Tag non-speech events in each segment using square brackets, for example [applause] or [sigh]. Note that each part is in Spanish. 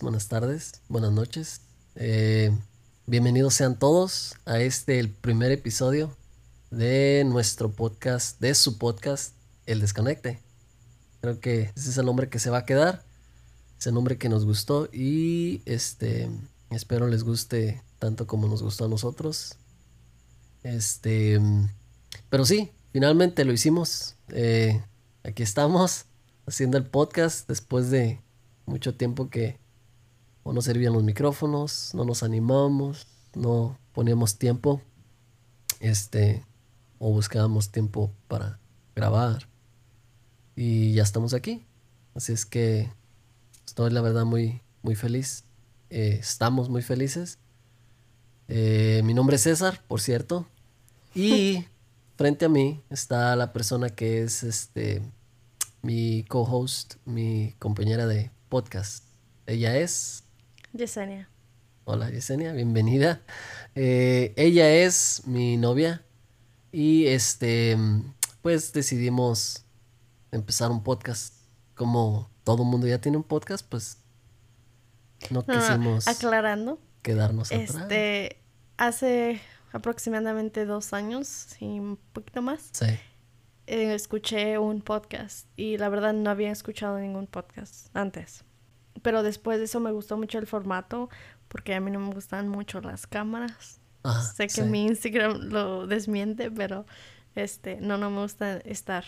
buenas tardes, buenas noches. Eh, bienvenidos sean todos a este, el primer episodio de nuestro podcast, de su podcast, El Desconecte. Creo que ese es el nombre que se va a quedar, es el nombre que nos gustó y este, espero les guste tanto como nos gustó a nosotros. Este, pero sí, finalmente lo hicimos. Eh, aquí estamos haciendo el podcast después de mucho tiempo que o no servían los micrófonos, no nos animamos, no poníamos tiempo, este, o buscábamos tiempo para grabar. Y ya estamos aquí. Así es que estoy la verdad muy, muy feliz. Eh, estamos muy felices. Eh, mi nombre es César, por cierto. Y [laughs] frente a mí está la persona que es este mi co-host, mi compañera de podcast. Ella es Yesenia. Hola Yesenia, bienvenida. Eh, ella es mi novia y este, pues decidimos empezar un podcast. Como todo mundo ya tiene un podcast, pues no quisimos aclarando quedarnos atrás. Este, hace aproximadamente dos años y un poquito más. Sí. Eh, escuché un podcast y la verdad no había escuchado ningún podcast antes. Pero después de eso me gustó mucho el formato porque a mí no me gustan mucho las cámaras. sé que mi Instagram lo desmiente, pero este, no, no me gusta estar.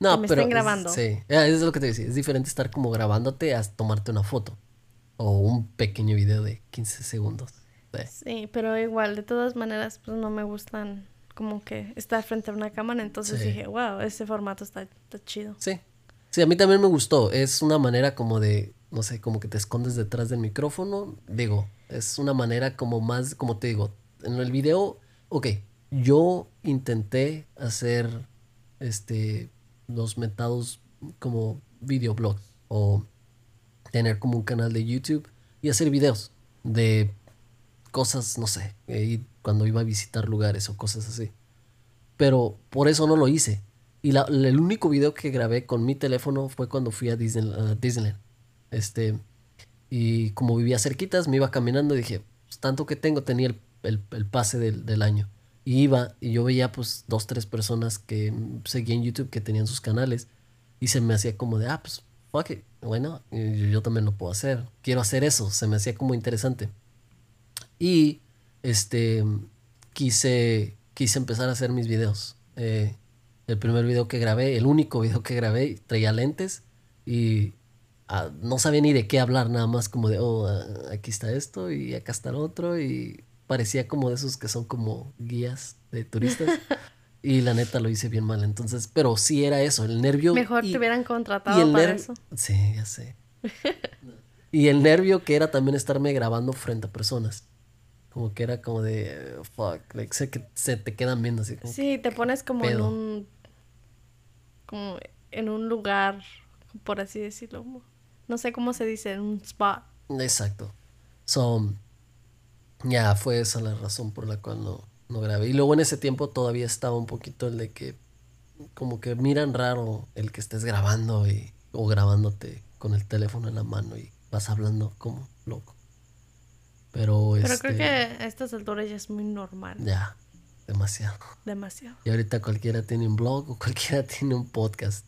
No, me pero estén grabando. sí, eso es lo que te decía. Es diferente estar como grabándote a tomarte una foto o un pequeño video de 15 segundos. Sí, pero igual, de todas maneras, pues no me gustan como que estar frente a una cámara. Entonces dije, wow, ese formato está, está chido. Sí. Sí, a mí también me gustó. Es una manera como de, no sé, como que te escondes detrás del micrófono. Digo, es una manera como más, como te digo, en el video, ok, yo intenté hacer este, los metados como videoblogs o tener como un canal de YouTube y hacer videos de cosas, no sé, cuando iba a visitar lugares o cosas así. Pero por eso no lo hice. Y el único video que grabé con mi teléfono fue cuando fui a, Disneyland. Este, y como vivía cerquitas, me iba caminando y dije, pues, tanto que tengo, tenía el, el, pase del, del, año. Y iba y yo veía pues dos, tres personas que seguía en YouTube que tenían sus canales. Y se me hacía como de, ah, pues, fuck it. Bueno, yo también lo puedo hacer. Quiero hacer eso. Se me hacía como interesante. Y este quise, quise empezar a hacer mis videos. Eh, el primer video que grabé, el único video que grabé, traía lentes y ah, no sabía ni de qué hablar, nada más como de, oh, ah, aquí está esto y acá está el otro y parecía como de esos que son como guías de turistas. [laughs] y la neta lo hice bien mal, entonces, pero sí era eso, el nervio. Mejor te hubieran contratado para eso. Sí, ya sé. [laughs] y el nervio que era también estarme grabando frente a personas. Como que era como de, fuck, like, sé que se te quedan viendo así. Como sí, te pones como en un, como en un lugar, por así decirlo. No sé cómo se dice, en un spot. Exacto. So, ya fue esa la razón por la cual no, no grabé. Y luego en ese tiempo todavía estaba un poquito el de que, como que miran raro el que estés grabando y, o grabándote con el teléfono en la mano y vas hablando como loco. Pero, Pero creo este, que a estas alturas ya es muy normal. Ya, demasiado. Demasiado. Y ahorita cualquiera tiene un blog o cualquiera [laughs] tiene un podcast.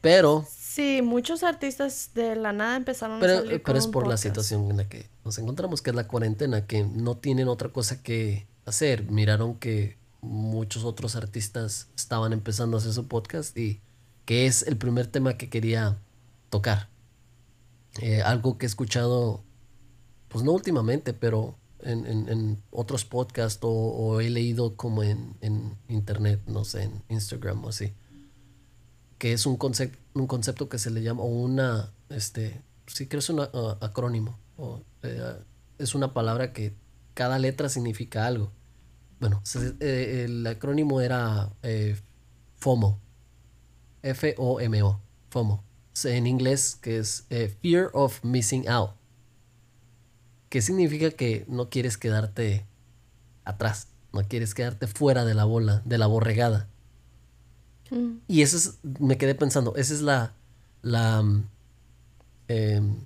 Pero... Sí, muchos artistas de la nada empezaron pero, a salir Pero es por la situación en la que nos encontramos, que es la cuarentena, que no tienen otra cosa que hacer. Miraron que muchos otros artistas estaban empezando a hacer su podcast y que es el primer tema que quería tocar. Eh, algo que he escuchado pues no últimamente, pero en, en, otros podcasts o, he leído como en, internet, no sé, en Instagram o así, que es un, concepto un concepto que se le llama, o una, este, sí creo es un acrónimo, o, eh, es una palabra que cada letra significa algo. Bueno, eh, el acrónimo era eh, FOMO, F-O-M-O, FOMO, en inglés que es Fear of Missing Out ¿Qué significa que no quieres quedarte atrás, no quieres quedarte fuera de la bola, de la borregada. Mm. Y eso es, me quedé pensando, esa es la, la, em,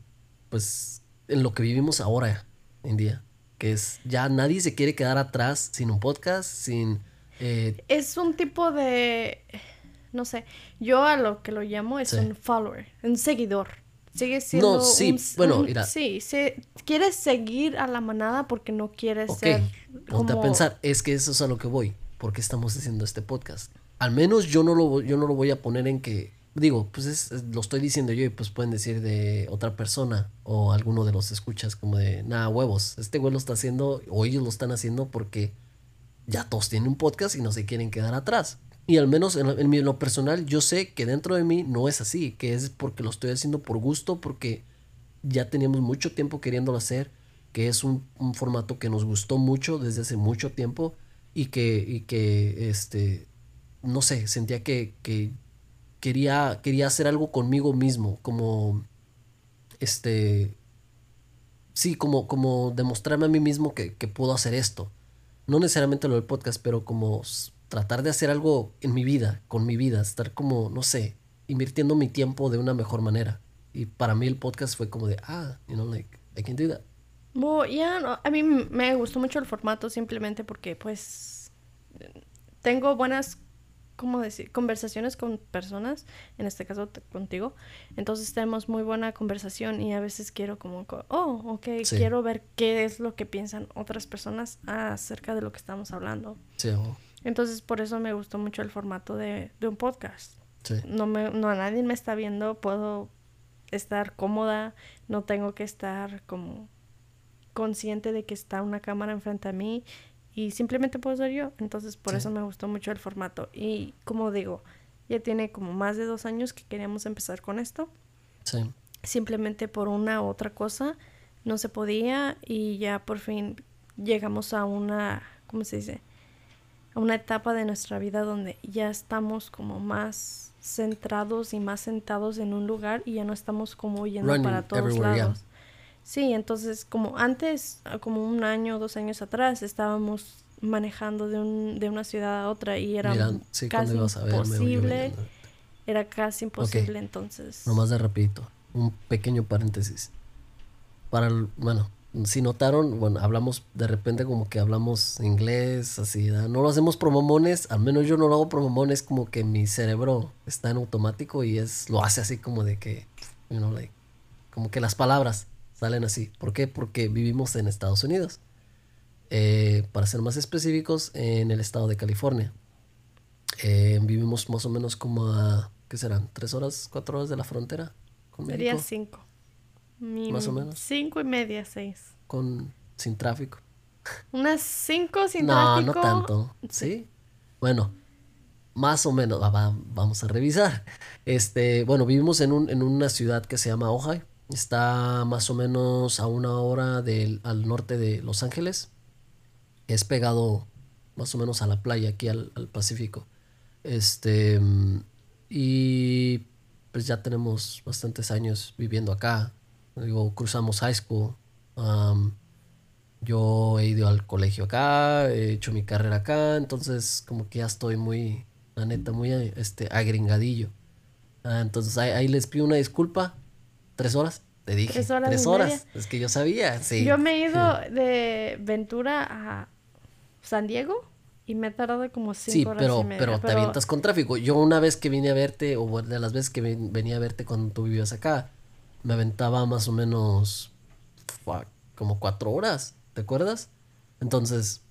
pues, en lo que vivimos ahora en día. Que es, ya nadie se quiere quedar atrás sin un podcast, sin... Eh, Es un tipo de, no sé, yo a lo que lo llamo es Sí. un follower, un seguidor. Sigue siendo No, sí, un- bueno, un- mira. Sí, se, quieres seguir a la manada porque no quieres ser ponte a pensar, es que eso es a lo que voy. ¿Por qué estamos haciendo este podcast? Al menos yo no lo, yo no lo voy a poner en que... Digo, pues es, es- lo estoy diciendo yo y pues pueden decir de otra persona o alguno de los escuchas como de, nada, huevos, este güey lo está haciendo o ellos lo están haciendo porque ya todos tienen un podcast y no se quieren quedar atrás. Y al menos en, en mi- en lo personal, yo sé que dentro de mí no es así, que es porque lo estoy haciendo por gusto, porque ya teníamos mucho tiempo queriéndolo hacer, que es un, un formato que nos gustó mucho desde hace mucho tiempo y que, y que este, no sé, sentía que, que quería, quería hacer algo conmigo mismo, como, este, sí, como, como demostrarme a mí mismo que, que puedo hacer esto. No necesariamente lo del podcast, pero como tratar de hacer algo en mi vida, con mi vida, estar como, no sé, invirtiendo mi tiempo de una mejor manera. Y para mí el podcast fue como de, ah, you know, like, I can do that. Bueno, ya, no, a mí me gustó mucho el formato simplemente porque, pues, tengo buenas, ¿cómo decir? Conversaciones con personas, en este caso contigo. Entonces tenemos muy buena conversación y a veces quiero como, co- oh, ok, Sí. quiero ver qué es lo que piensan otras personas acerca de lo que estamos hablando. Sí, o- Entonces por eso me gustó mucho el formato de, de un podcast. sí, No, me, no, nadie me está viendo, puedo estar cómoda, no tengo que estar como consciente de que está una cámara enfrente a mí y simplemente puedo ser yo. Entonces por Sí. eso me gustó mucho el formato. Y como digo, ya tiene como más de dos años que queríamos empezar con esto. sí, Simplemente por una u otra cosa no se podía y ya por fin llegamos a una, ¿cómo se dice? A una etapa de nuestra vida donde ya estamos como más centrados y más sentados en un lugar y ya no estamos como yendo Running para todos yeah. lados. Sí, entonces como antes, ah, como un año o dos años atrás, estábamos manejando de, un, de una ciudad a otra y era Miran, sí, cuando casi imposible. Era casi imposible, entonces. Nomás de rapidito, un pequeño paréntesis. Para, el- bueno, si notaron, bueno, hablamos de repente como que hablamos inglés, así, no lo hacemos por mamones, al menos yo no lo hago por mamones, como que mi cerebro está en automático y es, lo hace así como de que, you know, like, como que las palabras salen así. ¿Por qué? Porque vivimos en Estados Unidos. Eh, para ser más específicos, en el estado de California. Eh, vivimos más o menos como a, ¿qué serán? ¿Tres horas, cuatro horas de la frontera con Sería México? cinco. Mi- Más o menos. Cinco y media, seis. Con, sin tráfico. Unas cinco sin no, tráfico. no tanto. ¿Sí? Bueno, más o menos. va- va- vamos a revisar. Este, bueno, vivimos en, un, en una ciudad que se llama Ojai. Está más o menos a una hora del, al norte de Los Ángeles. Es pegado más o menos a la playa, aquí al, al Pacífico. Este, y pues ya tenemos bastantes años viviendo acá. Digo, cruzamos high school. um, yo he ido al colegio acá, he hecho mi carrera acá, entonces como que ya estoy muy, la neta, muy este, agringadillo. Ah, entonces ahí, ahí les pido una disculpa. ¿Tres horas? Te dije. Tres horas Tres horas. Es que yo sabía, sí. Yo me he [laughs] ido de Ventura a San Diego y me he tardado como cinco Sí, horas pero, y media. pero te avientas con tráfico. Yo una vez que vine a verte, o de las veces que ven- venía a verte cuando tú vivías acá, me aventaba más o menos como cuatro horas, ¿te acuerdas? Entonces,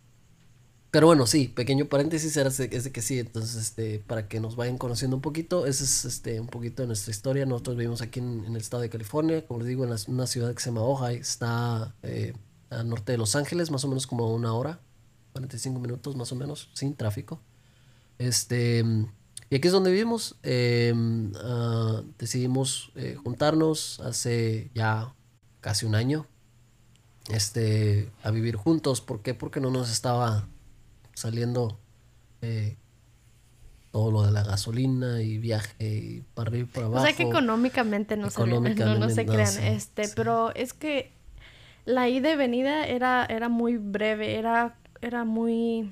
pero bueno, sí, pequeño paréntesis era ese- que sí, entonces, este, para que nos vayan conociendo un poquito, ese es este, un poquito de nuestra historia. Nosotros vivimos aquí en, en el estado de California, como les digo, en la- una ciudad que se llama Ojai, está eh, al norte de Los Ángeles, más o menos como una hora, 45 minutos más o menos, sin tráfico. Este, y aquí es donde vivimos. Eh, ah, decidimos eh, juntarnos hace ya casi un año este, a vivir juntos. ¿Por qué? Porque no nos estaba saliendo eh, todo lo de la gasolina y viaje y para arriba y para abajo. O sea que económicamente no se, [laughs] no, no se Económicamente, no, crean. sí, este, sí. pero es que la ida y venida era, era muy breve, era, era muy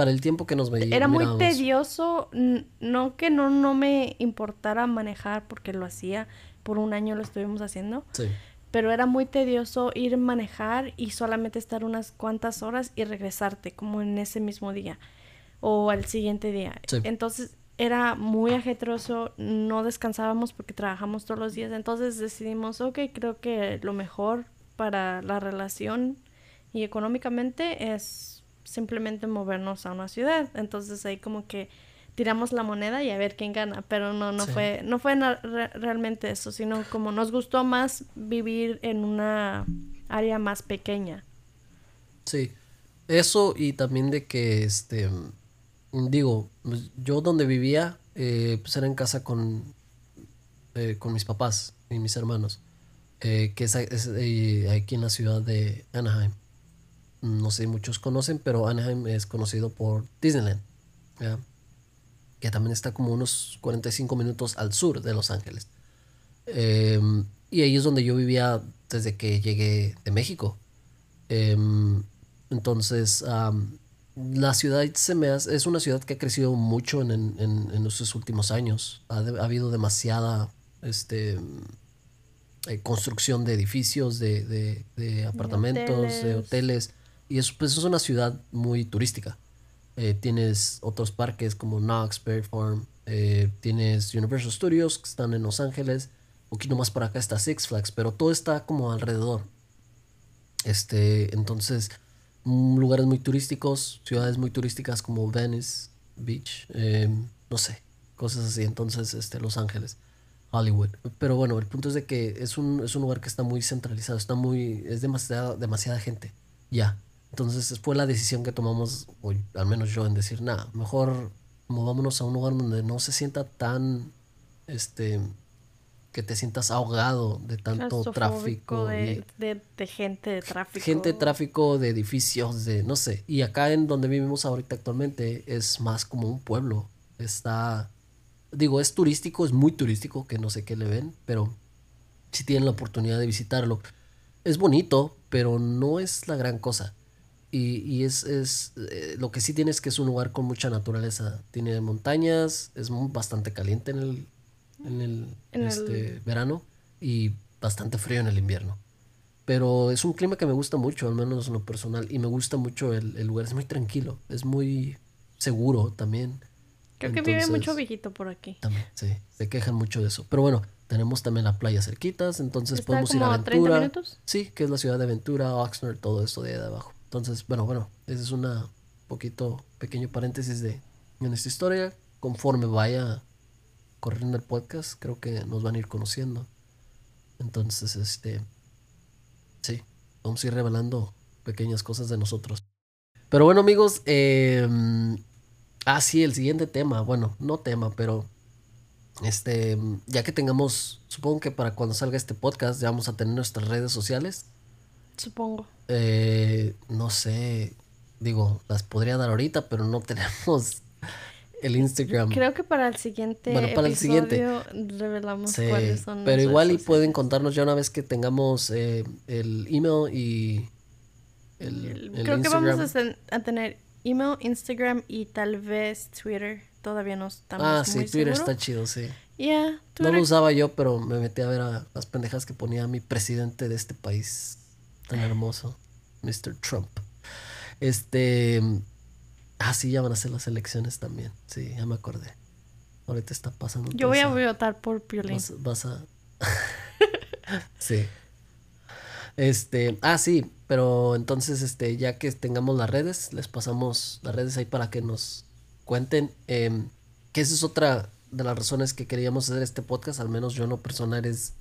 Para el tiempo que nos veíamos. era muy tedioso, no que no, no me importara manejar porque lo hacía, por un año lo estuvimos haciendo, Sí, pero era muy tedioso ir a manejar y solamente estar unas cuantas horas y regresarte como en ese mismo día o al siguiente día. Entonces era muy ajetroso, no descansábamos porque trabajamos todos los días, entonces decidimos, ok, creo que lo mejor para la relación y económicamente es simplemente movernos a una ciudad. Entonces ahí como que tiramos la moneda y a ver quién gana, pero no no fue no fue realmente eso, sino como nos gustó más vivir en una área más pequeña. Sí. Eso y también de que este digo, pues, yo donde vivía eh, pues era en casa con eh, con mis papás y mis hermanos, eh, que es, aquí en la ciudad de Anaheim. No sé, muchos conocen, pero Anaheim es conocido por Disneyland. ¿ya? que también está como unos 45 minutos al sur de Los Ángeles. Em, y ahí es donde yo vivía desde que llegué de México. Em, entonces, la ciudad se me es una ciudad que ha crecido mucho en, en, en estos últimos años. Ha, habido demasiada este, eh, construcción de edificios, de, de, apartamentos, de hoteles. Y eso, pues, es una ciudad muy turística. Eh, tienes otros parques como Knox, Berry Farm. Eh, tienes Universal Studios que están en Los Ángeles. Un poquito más por acá está Six Flags, pero todo está como alrededor. Este, entonces, mm, lugares muy turísticos, ciudades muy turísticas como Venice Beach, em, no sé, cosas así. Entonces, este, Los Ángeles, Hollywood. Pero bueno, el punto es de que es un, es un lugar que está muy centralizado, está muy, es demasiada, demasiada gente. Ya. Entonces fue la decisión que tomamos, o al menos yo, en decir, nada, mejor movámonos a un lugar donde no se sienta tan, este, que te sientas ahogado de tanto tráfico. De, de, gente, de tráfico. Gente, tráfico, de edificios, de, no sé. Y acá en donde vivimos ahorita actualmente es más como un pueblo. Está, digo, es turístico, es muy turístico, que no sé qué le ven, pero si tienen la oportunidad de visitarlo. Es bonito, pero no es la gran cosa. Y, y es, es eh, lo que sí tiene es que es un lugar con mucha naturaleza. Tiene montañas, es bastante caliente en el, en el, este, verano y bastante frío en el invierno. Pero es un clima que me gusta mucho, al menos en lo personal. Y me gusta mucho el, el lugar, es muy tranquilo, es muy seguro también. Creo que vive mucho viejito por aquí. También, sí, se quejan mucho de eso. Pero bueno, tenemos también la playa cerquitas, entonces podemos ir a Aventura. 30 minutos? Sí, que es la ciudad de Aventura, Oxnard, todo esto de ahí de abajo. Entonces, bueno, bueno, ese es una poquito pequeño paréntesis de en esta historia. Conforme vaya corriendo el podcast, creo que nos van a ir conociendo. Entonces, este, sí, vamos a ir revelando pequeñas cosas de nosotros. Pero bueno, amigos, eh, ah, sí, el siguiente tema, bueno, no tema, pero este, ya que tengamos, supongo que para cuando salga este podcast ya vamos a tener nuestras redes sociales. Supongo. Eh, no sé, digo, las podría dar ahorita, pero no [laughs] tenemos el Instagram. Creo que para el siguiente bueno, para el siguiente revelamos cuáles son. Pero igual y pueden contarnos ya una vez que tengamos eh, el email y el, Creo que vamos a, tener email, Instagram y tal vez Twitter. Todavía no estamos Ah, sí, Twitter está chido, sí. Yeah, no lo usaba yo, pero me metí a ver a las pendejas que ponía mi presidente de este país tan hermoso, Mr. Trump. Este. Ah, sí, ya van a ser las elecciones también. Sí, ya me acordé. Ahorita está pasando. Yo voy a votar por Piolín. Vas, a. [laughs] sí. Este. Ah, sí. Pero entonces, este, ya que tengamos las redes, les pasamos las redes ahí para que nos cuenten. Em, que esa es otra de las razones que queríamos hacer este podcast, al menos yo no personal, es.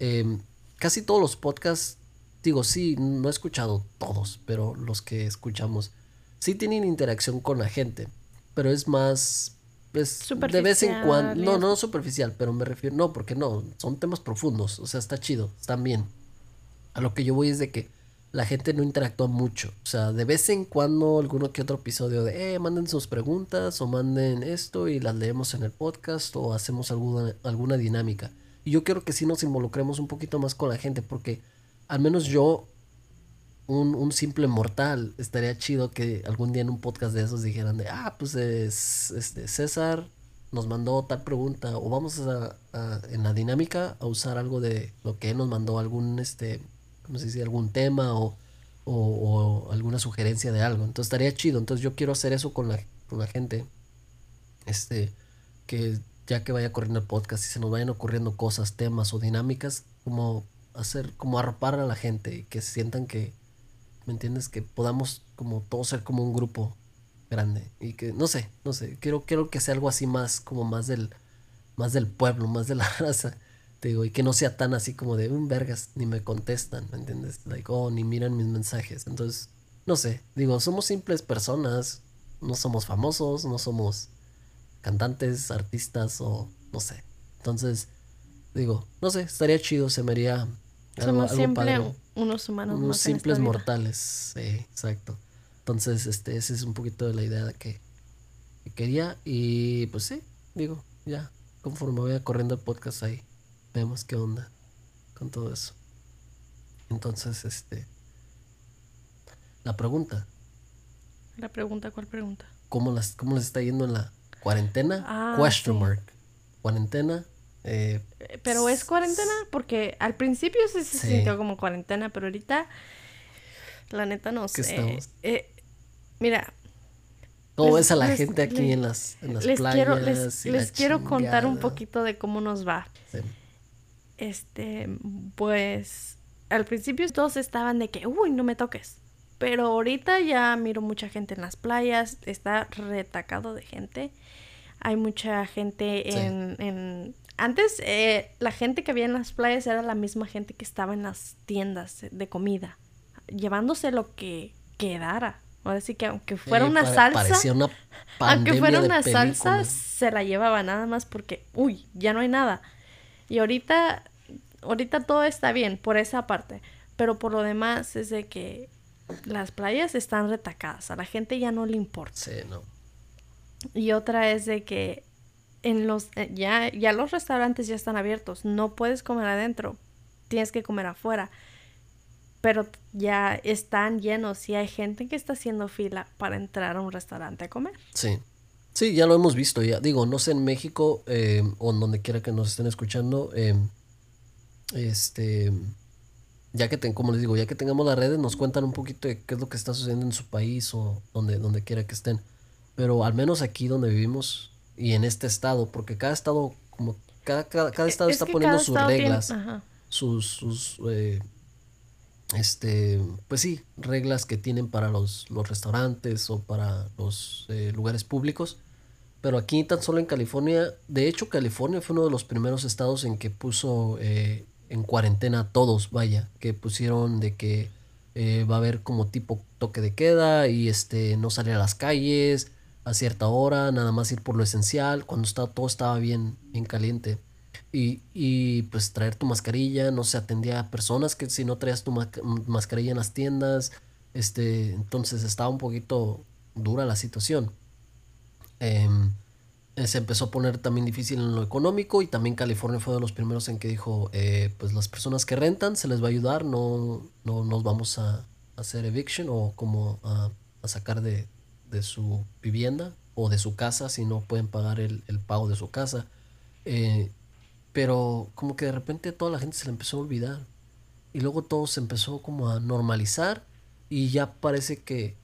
Em, casi todos los podcasts digo, sí, no he escuchado todos, pero los que escuchamos sí tienen interacción con la gente, pero es más es de vez en cuando, no, no superficial, pero me refiero, no, porque no, son temas profundos, o sea, está chido, están bien. A lo que yo voy es de que la gente no interactúa mucho, o sea, de vez en cuando alguno que otro episodio de, eh, manden sus preguntas o manden esto y las leemos en el podcast o hacemos alguna, alguna dinámica. Y yo quiero que sí nos involucremos un poquito más con la gente porque al menos yo, un, simple mortal, estaría chido que algún día en un podcast de esos dijeran de, ah, pues es este, César nos mandó tal pregunta o vamos a, en la dinámica a usar algo de lo que él nos mandó, algún, este, ¿cómo se dice? Algún tema o, o, alguna sugerencia de algo. Entonces estaría chido. Entonces yo quiero hacer eso con la, con la gente. Este, que ya que vaya corriendo el podcast y se nos vayan ocurriendo cosas, temas o dinámicas, como hacer, como arropar a la gente y que sientan que, ¿me entiendes? Que podamos como todos ser como un grupo grande y que no sé, no sé, quiero quiero que sea algo así más como más del más del pueblo, más de la [laughs] raza, te digo, y que no sea tan así como de un vergas ni me contestan, ¿me entiendes? Like, oh, ni miran mis mensajes. Entonces, no sé, digo, somos simples personas, no somos famosos, no somos cantantes, artistas o no sé. Entonces, digo, no sé, estaría chido, se me haría somos siempre unos humanos unos simples mortales, sí, exacto. Entonces, este, ese es un poquito de la idea que, quería. Y pues sí, digo, ya, conforme vaya corriendo el podcast ahí, vemos qué onda con todo eso. Entonces, este. La pregunta. La pregunta, ¿cuál pregunta? ¿Cómo, las, cómo les está yendo en la cuarentena? Ah, Question mark. Cuarentena. Eh, pero es cuarentena porque al principio sí se sintió como cuarentena, pero ahorita la neta no sé. Eh, Mira. ¿Cómo ves a la gente aquí en las, en las les playas? Quiero, les, quiero contar un poquito de cómo nos va. Este, pues, al principio todos estaban de que, uy, no me toques. Pero ahorita ya miro mucha gente en las playas, está retacado de gente. Hay mucha gente en... en... Antes, eh, la gente que había en las playas era la misma gente que estaba en las tiendas de comida, llevándose lo que quedara. Ahora sí que aunque fuera [laughs] una salsa, una aunque fuera una salsa, se la llevaba nada más porque, uy, ya no hay nada. Y ahorita, ahorita todo está bien por esa parte, pero por lo demás es de que las playas están retacadas, a la gente ya no le importa. Sí, no. Y otra es de que en los eh, ya ya los restaurantes ya están abiertos, no puedes comer adentro, tienes que comer afuera pero ya están llenos y hay gente que está haciendo fila para entrar a un restaurante a comer. Sí. Sí, ya lo hemos visto ya. Digo, no sé en México eh, o en donde quiera que nos estén escuchando, eh, este, ya que, como les digo, ya que tengamos las redes, nos cuentan un poquito de qué es lo que está sucediendo en su país o donde, donde quiera que estén. Pero al menos aquí donde vivimos y en este estado, porque cada estado, como cada, cada, estado está poniendo sus reglas, sus, sus eh, este, pues sí, reglas que tienen para los, los restaurantes o para los eh, lugares públicos. Pero aquí tan solo en California, de hecho California fue uno de los primeros estados en que puso eh, en cuarentena a todos, vaya, que pusieron de que eh, va a haber como tipo toque de queda y este no salir a las calles a cierta hora, nada más ir por lo esencial, cuando está, todo estaba bien, bien caliente. Y, y, pues traer tu mascarilla, no se atendía a personas que si no traías tu mascarilla en las tiendas, este, entonces estaba un poquito dura la situación. Em, eh, se empezó a poner también difícil en lo económico y también California fue de los primeros en que dijo, eh, pues las personas que rentan se les va a ayudar, no, no nos vamos a, hacer eviction o como a, sacar de, de, su vivienda o de su casa si no pueden pagar el, el pago de su casa. Eh, pero como que de repente toda la gente se le empezó a olvidar. Y luego todo se empezó como a normalizar y ya parece que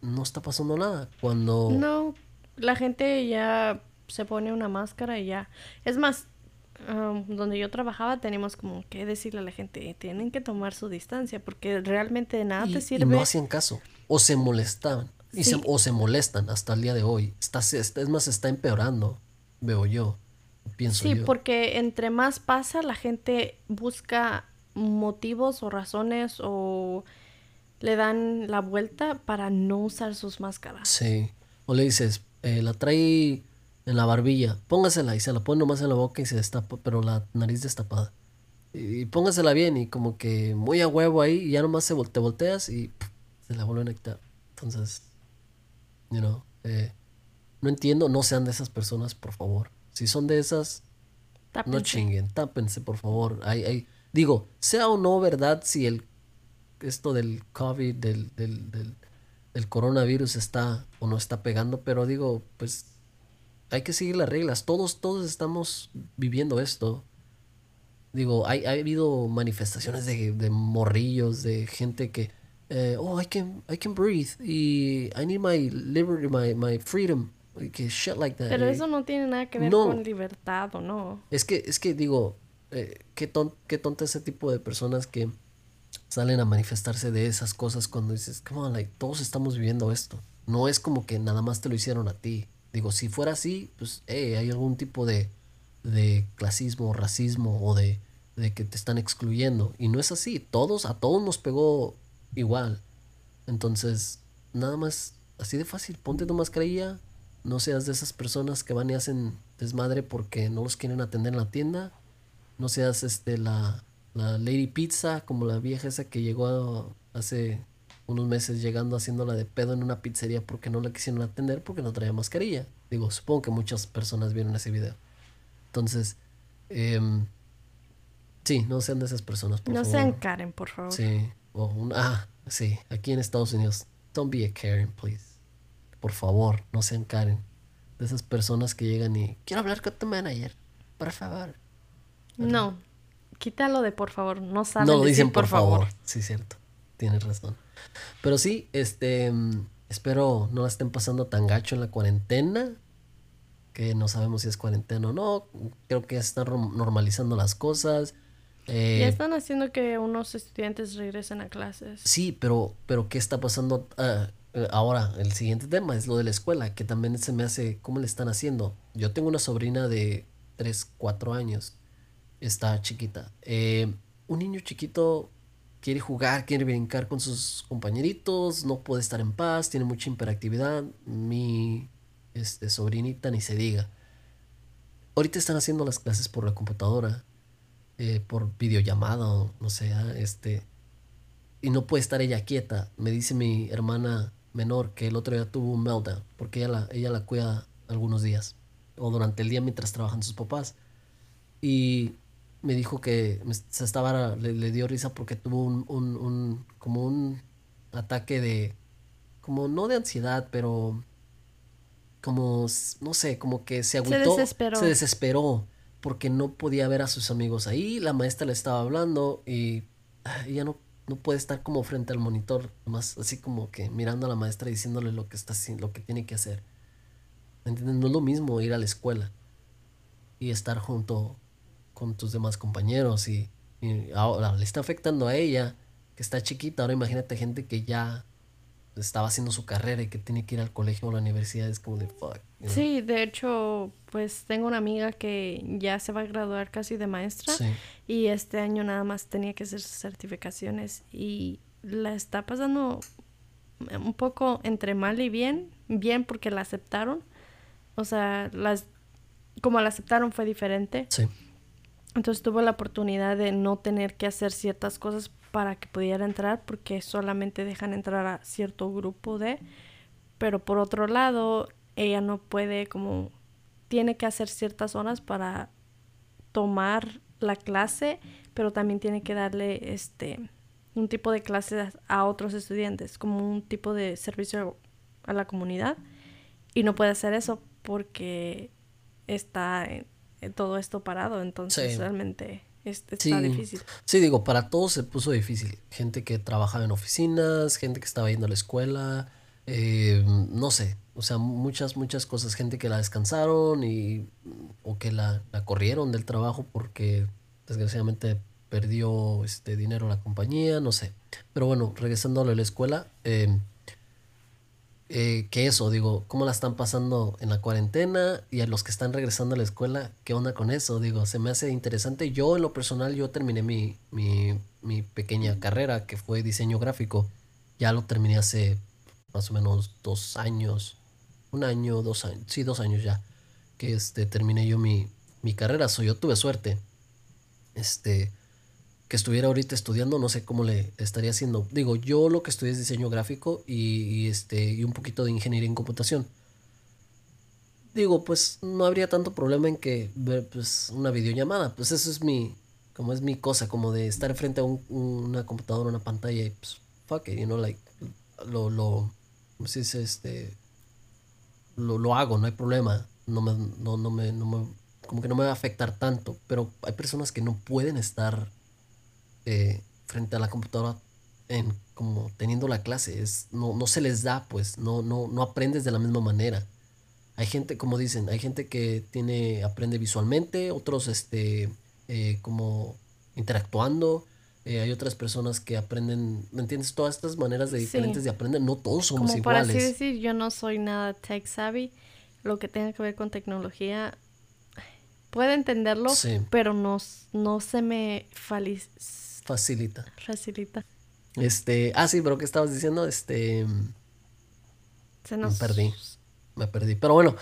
no está pasando nada. Cuando... No, la gente ya se pone una máscara y ya. Es más, um, donde yo trabajaba teníamos como que decirle a la gente, tienen que tomar su distancia porque realmente de nada te sirve. Y no hacían caso. O se molestaban. Y o se molestan hasta el día de hoy. Está, es más, está empeorando, veo yo sí, porque entre más pasa, la gente busca motivos o razones o le dan la vuelta para no usar sus máscaras. Sí. O le dices, eh, la trae en la barbilla, póngasela y se la pone nomás en la boca y se destapa, pero la nariz destapada. Y, póngasela bien y como que muy a huevo ahí y ya nomás se te volteas y se la vuelven a quitar. Entonces, you know, eh, no entiendo, no sean de esas personas, por favor. Si son de esas, no chinguen, tápense, por favor. Digo, sea o no verdad si el esto del COVID, del, del, del, coronavirus está o no está pegando, pero digo, pues hay que seguir las reglas. Todos, todos estamos viviendo esto. Digo, hay, ha habido manifestaciones de, de morrillos, de gente que, eh, oh, I can, I can breathe y I need my liberty, my, my freedom, que shit like that. Pero Eh, eso no tiene nada que ver no. con libertad o no. Es que, es que digo, eh, qué, ton, qué tonta ese tipo de personas que salen a manifestarse de esas cosas cuando dices, come on, like, todos estamos viviendo esto. No es como que nada más te lo hicieron a ti. Digo, si fuera así, pues, eh, hay algún tipo de, de clasismo, racismo o de, de que te están excluyendo. Y no es así. Todos, a todos nos pegó igual. Entonces, nada más así de fácil. Ponte tu mascarilla. No seas de esas personas que van y hacen desmadre porque no los quieren atender en la tienda. No seas este la, la Lady Pizza como la vieja esa que llegó a- hace unos meses llegando haciéndola de pedo en una pizzería porque no la quisieron atender porque no traía mascarilla. Digo, supongo que muchas personas vieron ese video. Entonces, em, sí, no sean de esas personas, por no favor. sean Karen, por favor. Sí, o un- ah, sí, aquí en Estados Unidos. Don't be a Karen, please. Por favor, no sean Karen. De esas personas que llegan y quiero hablar con tu manager, por favor. No, quítalo de por favor. No saben no lo dicen por, favor. Sí, cierto. Tienes razón. Pero sí, este, mm, espero no la estén pasando tan gacho en la cuarentena. Que no sabemos si es cuarentena o no. Creo que ya se están normalizando las cosas. Eh, Ya están haciendo que unos estudiantes regresen a clases. Sí, pero, pero ¿qué está pasando ah, eh, ahora? El siguiente tema es lo de la escuela, que también se me hace, ¿cómo le están haciendo? Yo tengo una sobrina de 3, 4 años, está chiquita. Eh, un niño chiquito quiere jugar, quiere brincar con sus compañeritos, no puede estar en paz, tiene mucha hiperactividad. Mi este, sobrinita ni se diga. Ahorita están haciendo las clases por la computadora, eh, por videollamada o no sé, ah, este y no puede estar ella quieta. Me dice mi hermana menor que el otro día tuvo un meltdown porque ella la, ella la cuida algunos días o durante el día mientras trabajan sus papás. Y me dijo que se estaba, le, le dio risa porque tuvo un, un, un- como un ataque de, como no de ansiedad, pero como, no sé, como que se agüitó. desesperó. Se desesperó porque no podía ver a sus amigos ahí. La maestra le estaba hablando y ah, ella no, no puede estar como frente al monitor, más así como que mirando a la maestra diciéndole lo que está lo que tiene que hacer. ¿Entiendes? No es lo mismo ir a la escuela y estar junto con tus demás compañeros y, y ahora le está afectando a ella, que está chiquita. Ahora imagínate gente que ya estaba haciendo su carrera y que tiene que ir al colegio o a la universidad. Es como de fuck. you know? Sí, de hecho, pues tengo una amiga que ya se va a graduar casi de maestra Sí. y este año nada más tenía que hacer sus certificaciones y la está pasando un poco entre mal y bien, bien porque la aceptaron, o sea, las como la aceptaron fue diferente, Sí. entonces tuvo la oportunidad de no tener que hacer ciertas cosas para que pudiera entrar porque solamente dejan entrar a cierto grupo de, pero por otro lado, ella no puede como tiene que hacer ciertas horas para tomar la clase, pero también tiene que darle este un tipo de clases a otros estudiantes, como un tipo de servicio a la comunidad y no puede hacer eso porque está en- en todo esto parado, entonces Sí. realmente es- está Sí. difícil. Sí, digo, para todos se puso difícil. Gente que trabajaba en oficinas, gente que estaba yendo a la escuela, eh, no sé, o sea, muchas, muchas cosas. Gente que la descansaron y, o que la, la corrieron del trabajo porque desgraciadamente perdió este dinero la compañía, no sé. Pero bueno, regresando a la escuela, eh, eh, que eso, digo, ¿cómo la están pasando en la cuarentena? Y a los que están regresando a la escuela, ¿qué onda con eso? Digo, se me hace interesante. Yo en lo personal, yo terminé mi, mi, mi pequeña carrera, que fue diseño gráfico. Ya lo terminé hace más o menos dos años. Un año, dos años. Sí, dos años ya. Que este, terminé yo mi, mi carrera. So, yo tuve suerte. Este, que estuviera ahorita estudiando, no sé cómo le estaría haciendo. Digo, yo lo que estudié es diseño gráfico y, y, este, y un poquito de ingeniería en computación. Digo, pues no habría tanto problema en que ver pues, una videollamada. Pues eso es mi, como es mi cosa, como de estar frente a un- una computadora, una pantalla y pues, fuck it, you know, like, lo, lo, ¿cómo se dice? Este, lo, lo hago, no hay problema. no me, no, no me, no me, como que no me va a afectar tanto, pero hay personas que no pueden estar eh, frente a la computadora en como teniendo la clase, es, no, no se les da, pues, no, no, no aprendes de la misma manera. Hay gente, como dicen, hay gente que tiene, aprende visualmente, otros este, eh, como interactuando, eh, hay otras personas que aprenden, ¿me entiendes? Todas estas maneras de diferentes de aprender, no todos somos como iguales. Por así decir, yo no soy nada tech savvy, lo que tenga que ver con tecnología, puedo entenderlo, pero no, no se me facilita. Facilita. Este, ah, sí, pero ¿qué estabas diciendo? Este... Se nos... Me perdí, me perdí. Pero bueno,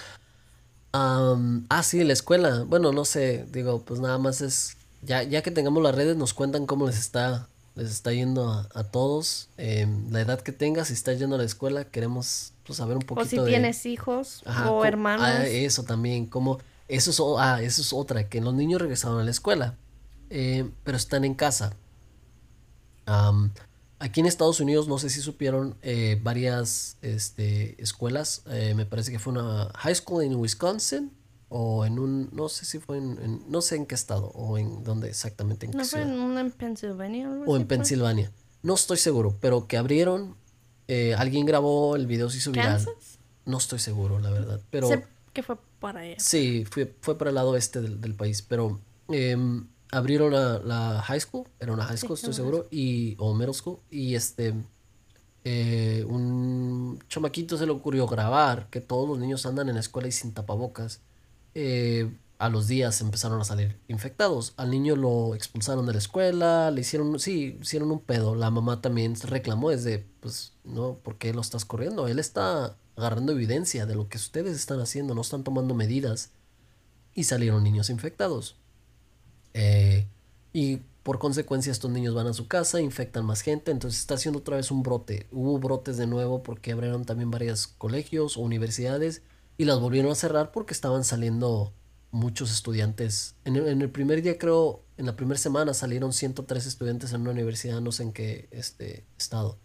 ah, sí, la escuela. Bueno, no sé, digo, pues nada más es ya, ya que tengamos las redes, nos cuentan cómo les está, les está yendo a, todos. Em, la edad que tengas, si estás yendo a la escuela, queremos pues, saber un poquito. O si tienes hijos o hermanos. Ah, eso también, como. Eso es, ah, eso es otra, que los niños regresaron a la escuela, em, pero están en casa. Aquí en Estados Unidos, no sé si supieron, eh, varias este, escuelas, eh, me parece que fue una high school en Wisconsin, o en un, no sé si fue en, no sé en qué estado o en dónde exactamente. En ¿No fue en una en Pensilvania? O en Pensilvania. No estoy seguro, pero que abrieron, eh, alguien grabó, el video se hizo viral. No estoy seguro, la verdad, pero... Sé que fue para allá. Sí, fue, fue para el lado este del, país, pero em, abrieron la, la, high school, era una high school, estoy seguro, y, o middle school, y este... Eh, un chamaquito se le ocurrió grabar que todos los niños andan en la escuela y sin tapabocas eh, a los días empezaron a salir infectados. Al niño lo expulsaron de la escuela, le hicieron, sí, hicieron un pedo. La mamá también reclamó desde, pues, no, ¿por qué lo estás corriendo? Él está agarrando evidencia de lo que ustedes están haciendo, no están tomando medidas. Y salieron niños infectados. Eh, y por consecuencia estos niños van a su casa, infectan más gente, entonces está haciendo otra vez un brote. Hubo brotes de nuevo porque abrieron también varios colegios o universidades y las volvieron a cerrar porque estaban saliendo muchos estudiantes. En el, primer día creo, en la primera semana salieron 103 estudiantes en una universidad, no sé en qué este, estado.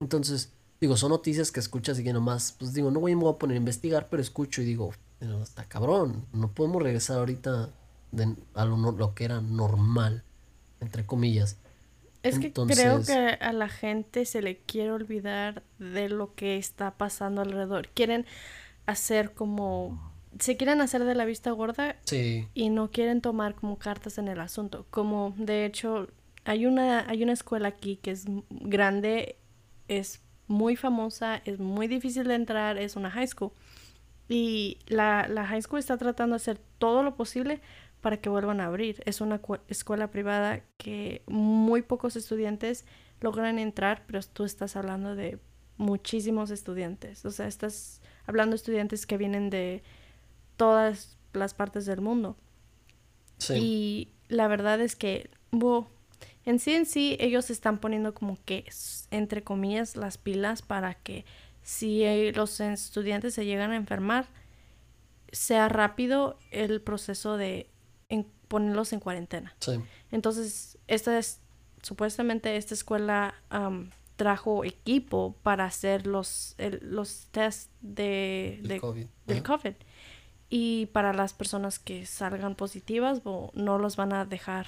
Entonces, digo, son noticias que escuchas y que nomás, pues digo, no voy, a poner a investigar, pero escucho y digo, está cabrón, no podemos regresar ahorita a lo, lo, que era normal, entre comillas. Es que creo que a la gente se le quiere olvidar de lo que está pasando alrededor. Quieren hacer como se quieren hacer de la vista gorda y no quieren tomar como cartas en el asunto. Como de hecho hay una hay una escuela aquí que es grande, es muy famosa, es muy difícil de entrar, es una high school. Y la, la high school está tratando de hacer todo lo posible para que vuelvan a abrir. Es una escuela privada que muy pocos estudiantes logran entrar, pero tú estás hablando de muchísimos estudiantes. O sea, estás hablando de estudiantes que vienen de todas las partes del mundo. Sí. Y la verdad es que, en sí en sí, ellos están poniendo como que, entre comillas, las pilas para que si los estudiantes se llegan a enfermar, sea rápido el proceso de ponerlos en cuarentena. Sí. Entonces, esta es, supuestamente, esta escuela trajo equipo para hacer los, los test de, de COVID. del COVID. Y para las personas que salgan positivas, no los van a dejar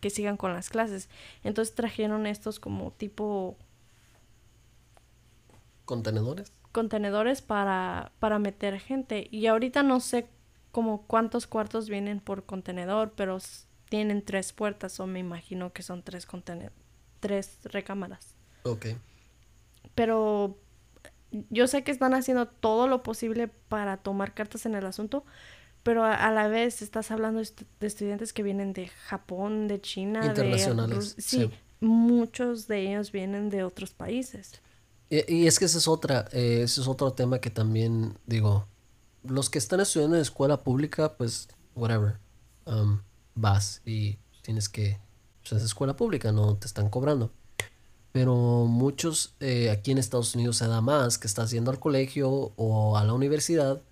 que sigan con las clases. Entonces trajeron estos como tipo... ¿Contenedores? Contenedores para, para meter gente. Y ahorita no sé como cuántos cuartos vienen por contenedor, pero tienen tres puertas o me imagino que son tres contenedores tres recámaras. Ok. Pero yo sé que están haciendo todo lo posible para tomar cartas en el asunto, pero a, la vez estás hablando de estudiantes que vienen de Japón, de China, internacionales. sí, muchos de ellos vienen de otros países. Y, es que ese es otra, eh, ese es otro tema que también digo, los que están estudiando en escuela pública, pues whatever, um, vas y tienes que es escuela pública, no te están cobrando. Pero muchos eh, aquí en Estados Unidos se da más que estás yendo al colegio o a la universidad,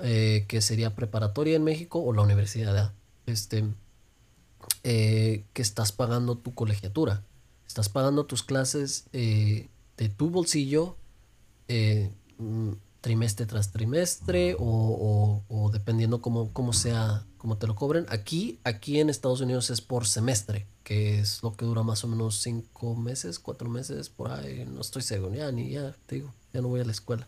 eh, que sería preparatoria en México o la universidad, este, eh, que estás pagando tu colegiatura. Estás pagando tus clases de tu bolsillo mm, trimestre tras trimestre o, o, dependiendo cómo, cómo sea, cómo te lo cobren. Aquí, aquí en Estados Unidos es por semestre, que es lo que dura más o menos cinco meses, cuatro meses, por ahí, no estoy seguro, ya ni, ya te digo, ya no voy a la escuela.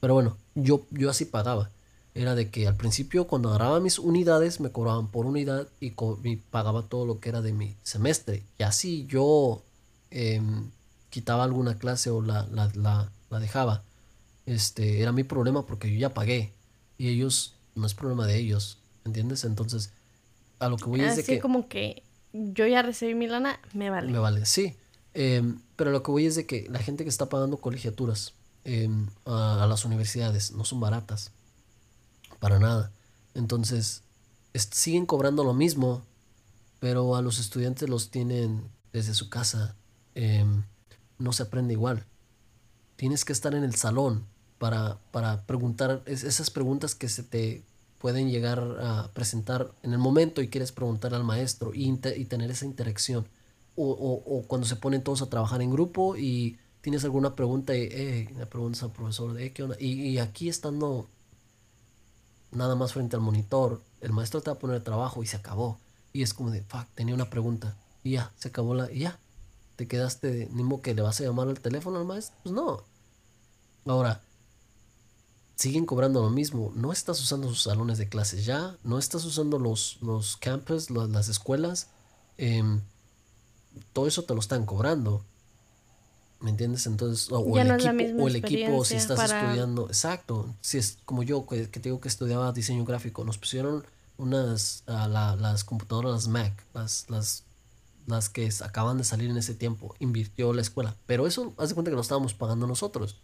Pero bueno, yo, yo así pagaba. Era de que al principio cuando agarraba mis unidades me cobraban por unidad y, pagaba todo lo que era de mi semestre. Y así yo em, quitaba alguna clase o la, la, la dejaba este, era mi problema porque yo ya pagué y ellos, no es problema de ellos, ¿entiendes? Entonces, a lo que voy es de que... como que yo ya recibí mi lana, me vale. Me vale, sí. Em, pero lo que voy es de que la gente que está pagando colegiaturas em, a, las universidades no son baratas, para nada. Entonces, siguen cobrando lo mismo, pero a los estudiantes los tienen desde su casa. Em, no se aprende igual. Tienes que estar en el salón para, para preguntar esas preguntas que se te pueden llegar a presentar en el momento y quieres preguntar al maestro y, tener esa interacción. O, o, cuando se ponen todos a trabajar en grupo y tienes alguna pregunta y eh, preguntas al profesor, ¿qué? Y, aquí estando nada más frente al monitor, el maestro te va a poner el trabajo y se acabó. Y es como de, fuck, tenía una pregunta y ya, se acabó la, y ya, te quedaste, ni que le vas a llamar al teléfono al maestro. Pues no. Ahora, siguen cobrando lo mismo. No estás usando sus salones de clases ya, no estás usando los, los campus, las escuelas. Em, todo eso te lo están cobrando. ¿Me entiendes? Entonces, o, el, equipo, o el equipo, si estás estudiando, exacto, si es como yo que, que, digo que estudiaba diseño gráfico, nos pusieron unas, las computadoras, las Mac, las, las, las que acaban de salir en ese tiempo, invirtió la escuela, pero eso, haz de cuenta que lo estábamos pagando nosotros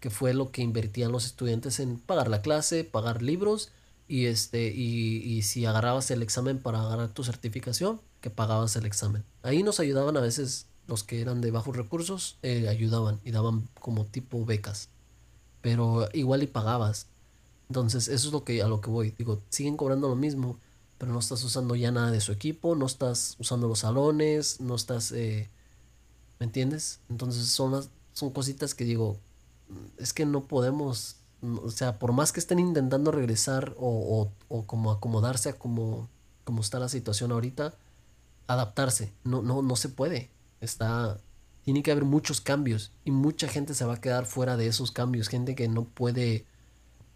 que fue lo que invertían los estudiantes en pagar la clase, pagar libros y este y, y, si agarrabas el examen para agarrar tu certificación, que pagabas el examen. Ahí nos ayudaban a veces los que eran de bajos recursos, eh, ayudaban y daban como tipo becas. Pero igual y pagabas. Entonces, eso es lo que a lo que voy. Digo, siguen cobrando lo mismo, pero no estás usando ya nada de su equipo, no estás usando los salones, no estás eh, ¿me entiendes? Entonces son las, son cositas que digo, es que no podemos, o sea, por más que estén intentando regresar o, o, como acomodarse a como, como está la situación ahorita, adaptarse, no, no, no se puede. Está, tiene que haber muchos cambios y mucha gente se va a quedar fuera de esos cambios, gente que no puede,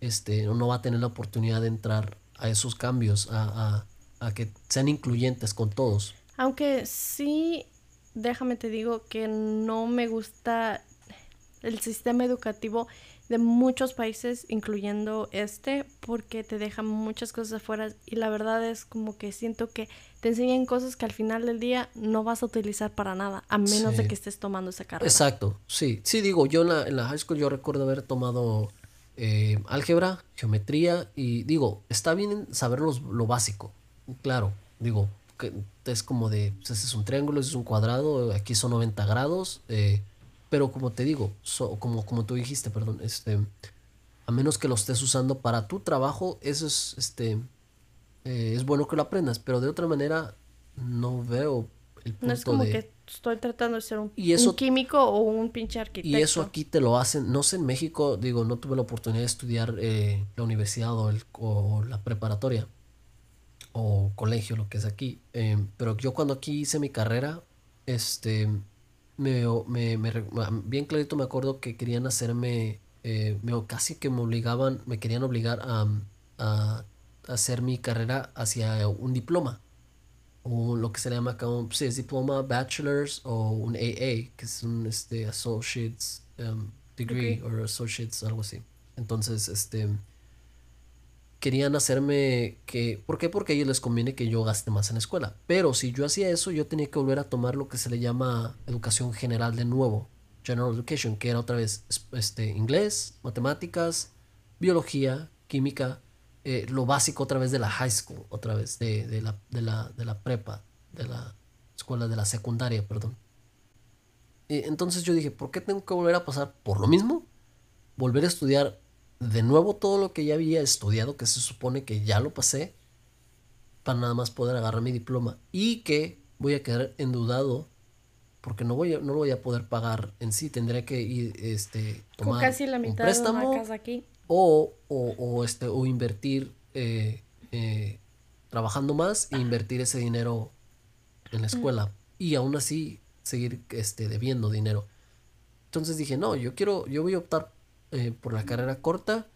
este, no va a tener la oportunidad de entrar a esos cambios, a, a, a que sean incluyentes con todos. Aunque sí, déjame te digo que no me gusta el sistema educativo de muchos países, incluyendo este, porque te dejan muchas cosas afuera y la verdad es como que siento que te enseñan cosas que al final del día no vas a utilizar para nada, a menos de que estés tomando esa carrera. Exacto, sí, sí digo, yo en la, high school yo recuerdo haber tomado eh, álgebra, geometría y digo, está bien saber lo básico, claro, digo, que es como de, pues, ese es un triángulo, ese es un cuadrado, aquí son 90 grados, eh, pero como te digo, como, como tú dijiste, perdón, este, a menos que lo estés usando para tu trabajo, eso es, este, eh, es bueno que lo aprendas, pero de otra manera no veo el punto No es como que estoy tratando de ser un, químico o un pinche arquitecto. Y eso aquí te lo hacen, no sé, en México, digo, no tuve la oportunidad de estudiar eh, la universidad o, el, o, la preparatoria o colegio, lo que es aquí, eh, pero yo cuando aquí hice mi carrera, este, me, me, bien clarito me acuerdo que querían hacerme, eh, me, casi que me obligaban, me querían obligar a, a, hacer mi carrera hacia un diploma. O lo que se llama acá un sí, es diploma, bachelor's o un AA, que es un este, associate's um, degree o associate's, algo así. Entonces, este querían hacerme que... ¿Por qué? Porque a ellos les conviene que yo gaste más en la escuela. Pero si yo hacía eso, yo tenía que volver a tomar lo que se le llama educación general de nuevo. General Education, que era otra vez este, inglés, matemáticas, biología, química, eh, lo básico otra vez de la high school, otra vez de, de, la, de, la, de la prepa, de la escuela de la secundaria, perdón. Y entonces yo dije, ¿por qué tengo que volver a pasar por lo mismo? Volver a estudiar de nuevo todo lo que ya había estudiado, que se supone que ya lo pasé, para nada más poder agarrar mi diploma y que voy a quedar endeudado porque no voy a, no lo voy a poder pagar en sí, tendría que ir, este, Con tomar casi la un de préstamo una casa aquí. o, o, o, este, o invertir eh, eh, trabajando más e invertir ese dinero en la escuela y aún así seguir este, debiendo dinero. Entonces dije, no, yo quiero, yo voy a optar eh, por la carrera corta,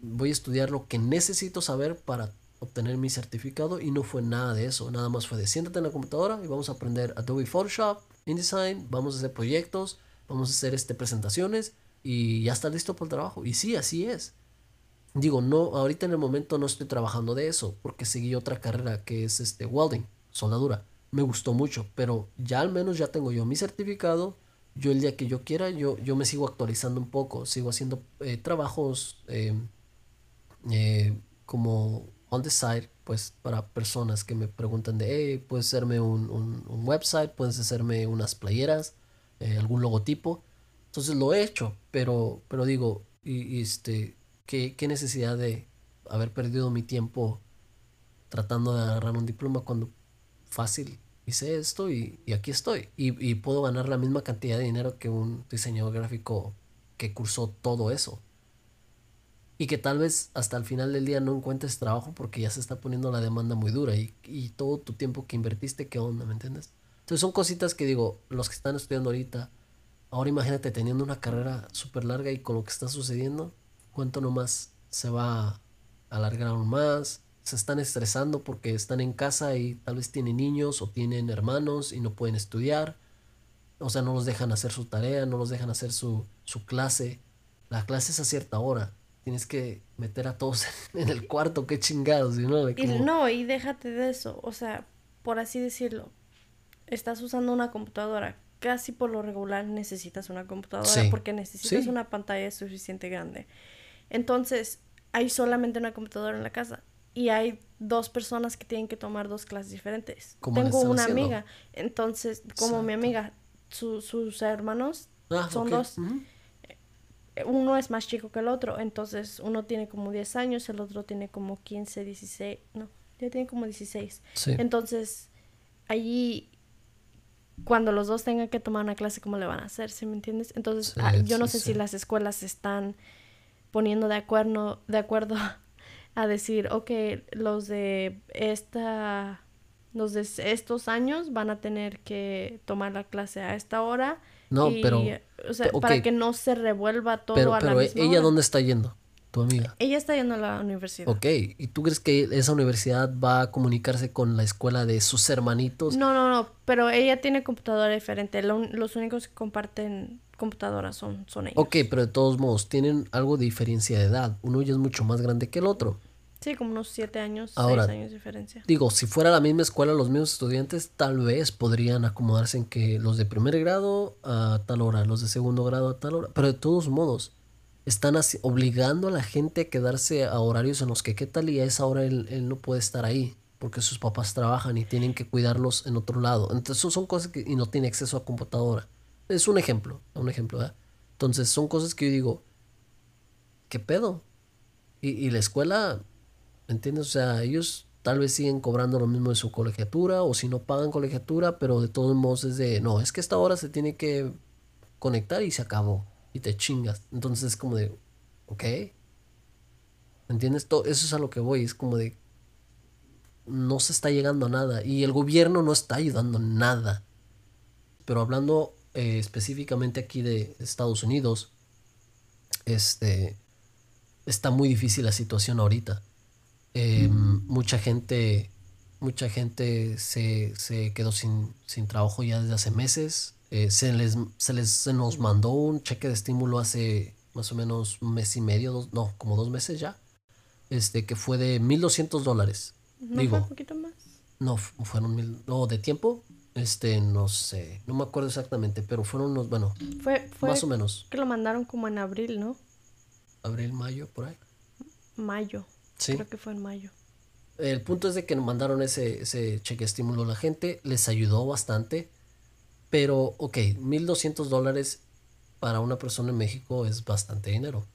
voy a estudiar lo que necesito saber para obtener mi certificado y no fue nada de eso, nada más fue de siéntate en la computadora y vamos a aprender Adobe Photoshop, InDesign, vamos a hacer proyectos, vamos a hacer este, presentaciones y ya está listo para el trabajo. Y sí, así es. Digo, no, ahorita en el momento no estoy trabajando de eso porque seguí otra carrera que es este welding, soldadura. Me gustó mucho, pero ya al menos ya tengo yo mi certificado. Yo el día que yo quiera, yo, yo me sigo actualizando un poco, sigo haciendo eh, trabajos eh, eh, como on the side, pues para personas que me preguntan de, puedes hacerme un, un, un website, puedes hacerme unas playeras, eh, algún logotipo. Entonces lo he hecho, pero, pero digo, y, y este, ¿qué, ¿qué necesidad de haber perdido mi tiempo tratando de agarrar un diploma cuando fácil hice esto y, y aquí estoy? Y, y puedo ganar la misma cantidad de dinero que un diseñador gráfico que cursó todo eso y que tal vez hasta el final del día no encuentres trabajo porque ya se está poniendo la demanda muy dura y, y todo tu tiempo que invertiste, ¿qué onda? ¿Me entiendes? Entonces son cositas que digo, los que están estudiando ahorita, ahora imagínate teniendo una carrera súper larga y con lo que está sucediendo, cuánto nomás se va a alargar aún más, se están estresando porque están en casa y tal vez tienen niños o tienen hermanos y no pueden estudiar, o sea, no los dejan hacer su tarea, no los dejan hacer su, su clase, la clase es a cierta hora tienes que meter a todos [laughs] en el cuarto, qué chingados, ¿no? Y no, y déjate de eso, o sea, por así decirlo, estás usando una computadora, casi por lo regular necesitas una computadora Sí. porque necesitas Sí. una pantalla suficiente grande. Entonces, hay solamente una computadora en la casa y hay dos personas que tienen que tomar dos clases diferentes. ¿Cómo le Tengo una haciendo? amiga, entonces, como mi amiga, su- sus hermanos Ah, son dos. Ujú. uno es más chico que el otro, entonces uno tiene como 10 años, el otro tiene como 15, 16, no, ya tiene como 16. Sí. Entonces, allí, cuando los dos tengan que tomar una clase, ¿cómo le van a hacer? ¿Sí me entiendes? Entonces, Sí, ah, yo no sé si las escuelas se están poniendo de acuerdo, de acuerdo a decir, ok, los de esta, los de estos años van a tener que tomar la clase a esta hora. No, y, pero- O sea, para que no se revuelva todo Pero, a la pero misma ella hora. dónde está yendo, tu amiga. Ella está yendo a la universidad. Ok, ¿y tú crees que esa universidad va a comunicarse con la escuela de sus hermanitos? No, no, no, pero ella tiene computadora diferente. Lo los únicos que comparten computadora son, son ellos. Ok, pero de todos modos, tienen algo de diferencia de edad. Uno ya es mucho más grande que el otro. Sí, como unos siete años, Ahora- seis años de diferencia. Digo, si fuera la misma escuela, los mismos estudiantes, tal vez podrían acomodarse en que los de primer grado a tal hora, los de segundo grado a tal hora. Pero de todos modos, están así- obligando a la gente a quedarse a horarios en los que qué tal y a esa hora él, no puede estar ahí. Porque sus papás trabajan y tienen que cuidarlos en otro lado. Entonces son- cosas que y no tiene acceso a computadora. Es un ejemplo, un ejemplo. Entonces son cosas que yo digo, ¿qué pedo? Y, y la escuela, ¿me entiendes? O sea, ellos tal vez siguen cobrando lo mismo de su colegiatura o si no pagan colegiatura, pero de todos modos es de, no, es que esta hora se tiene que conectar y se acabó y te chingas. Entonces es como de, ok. ¿Me entiendes? To- Eso es a lo que voy, es como de, no se está llegando a nada y el gobierno no está ayudando nada. Pero hablando eh, específicamente aquí de Estados Unidos, este, está muy difícil la situación ahorita. Eh, Mucha gente, mucha gente se, se quedó sin, sin trabajo ya desde hace meses. Eh, se, les, se les se nos mandó un cheque de estímulo hace más o menos un mes y medio, dos- no, como dos meses ya, este, que fue de 1.200 dólares. ¿No Digo, fue un poquito más? no, fu- fueron mil, no, de tiempo, este, no sé, no me acuerdo exactamente, pero fueron unos, bueno, Fue, fue más o menos, que lo mandaron como en abril, ¿no? abril, mayo, por ahí. Mayo. Sí. Creo que fue en mayo. El punto es de que nos mandaron ese, ese cheque estímulo a la gente, les ayudó bastante, pero ok, 1.200 dólares para una persona en México es bastante dinero.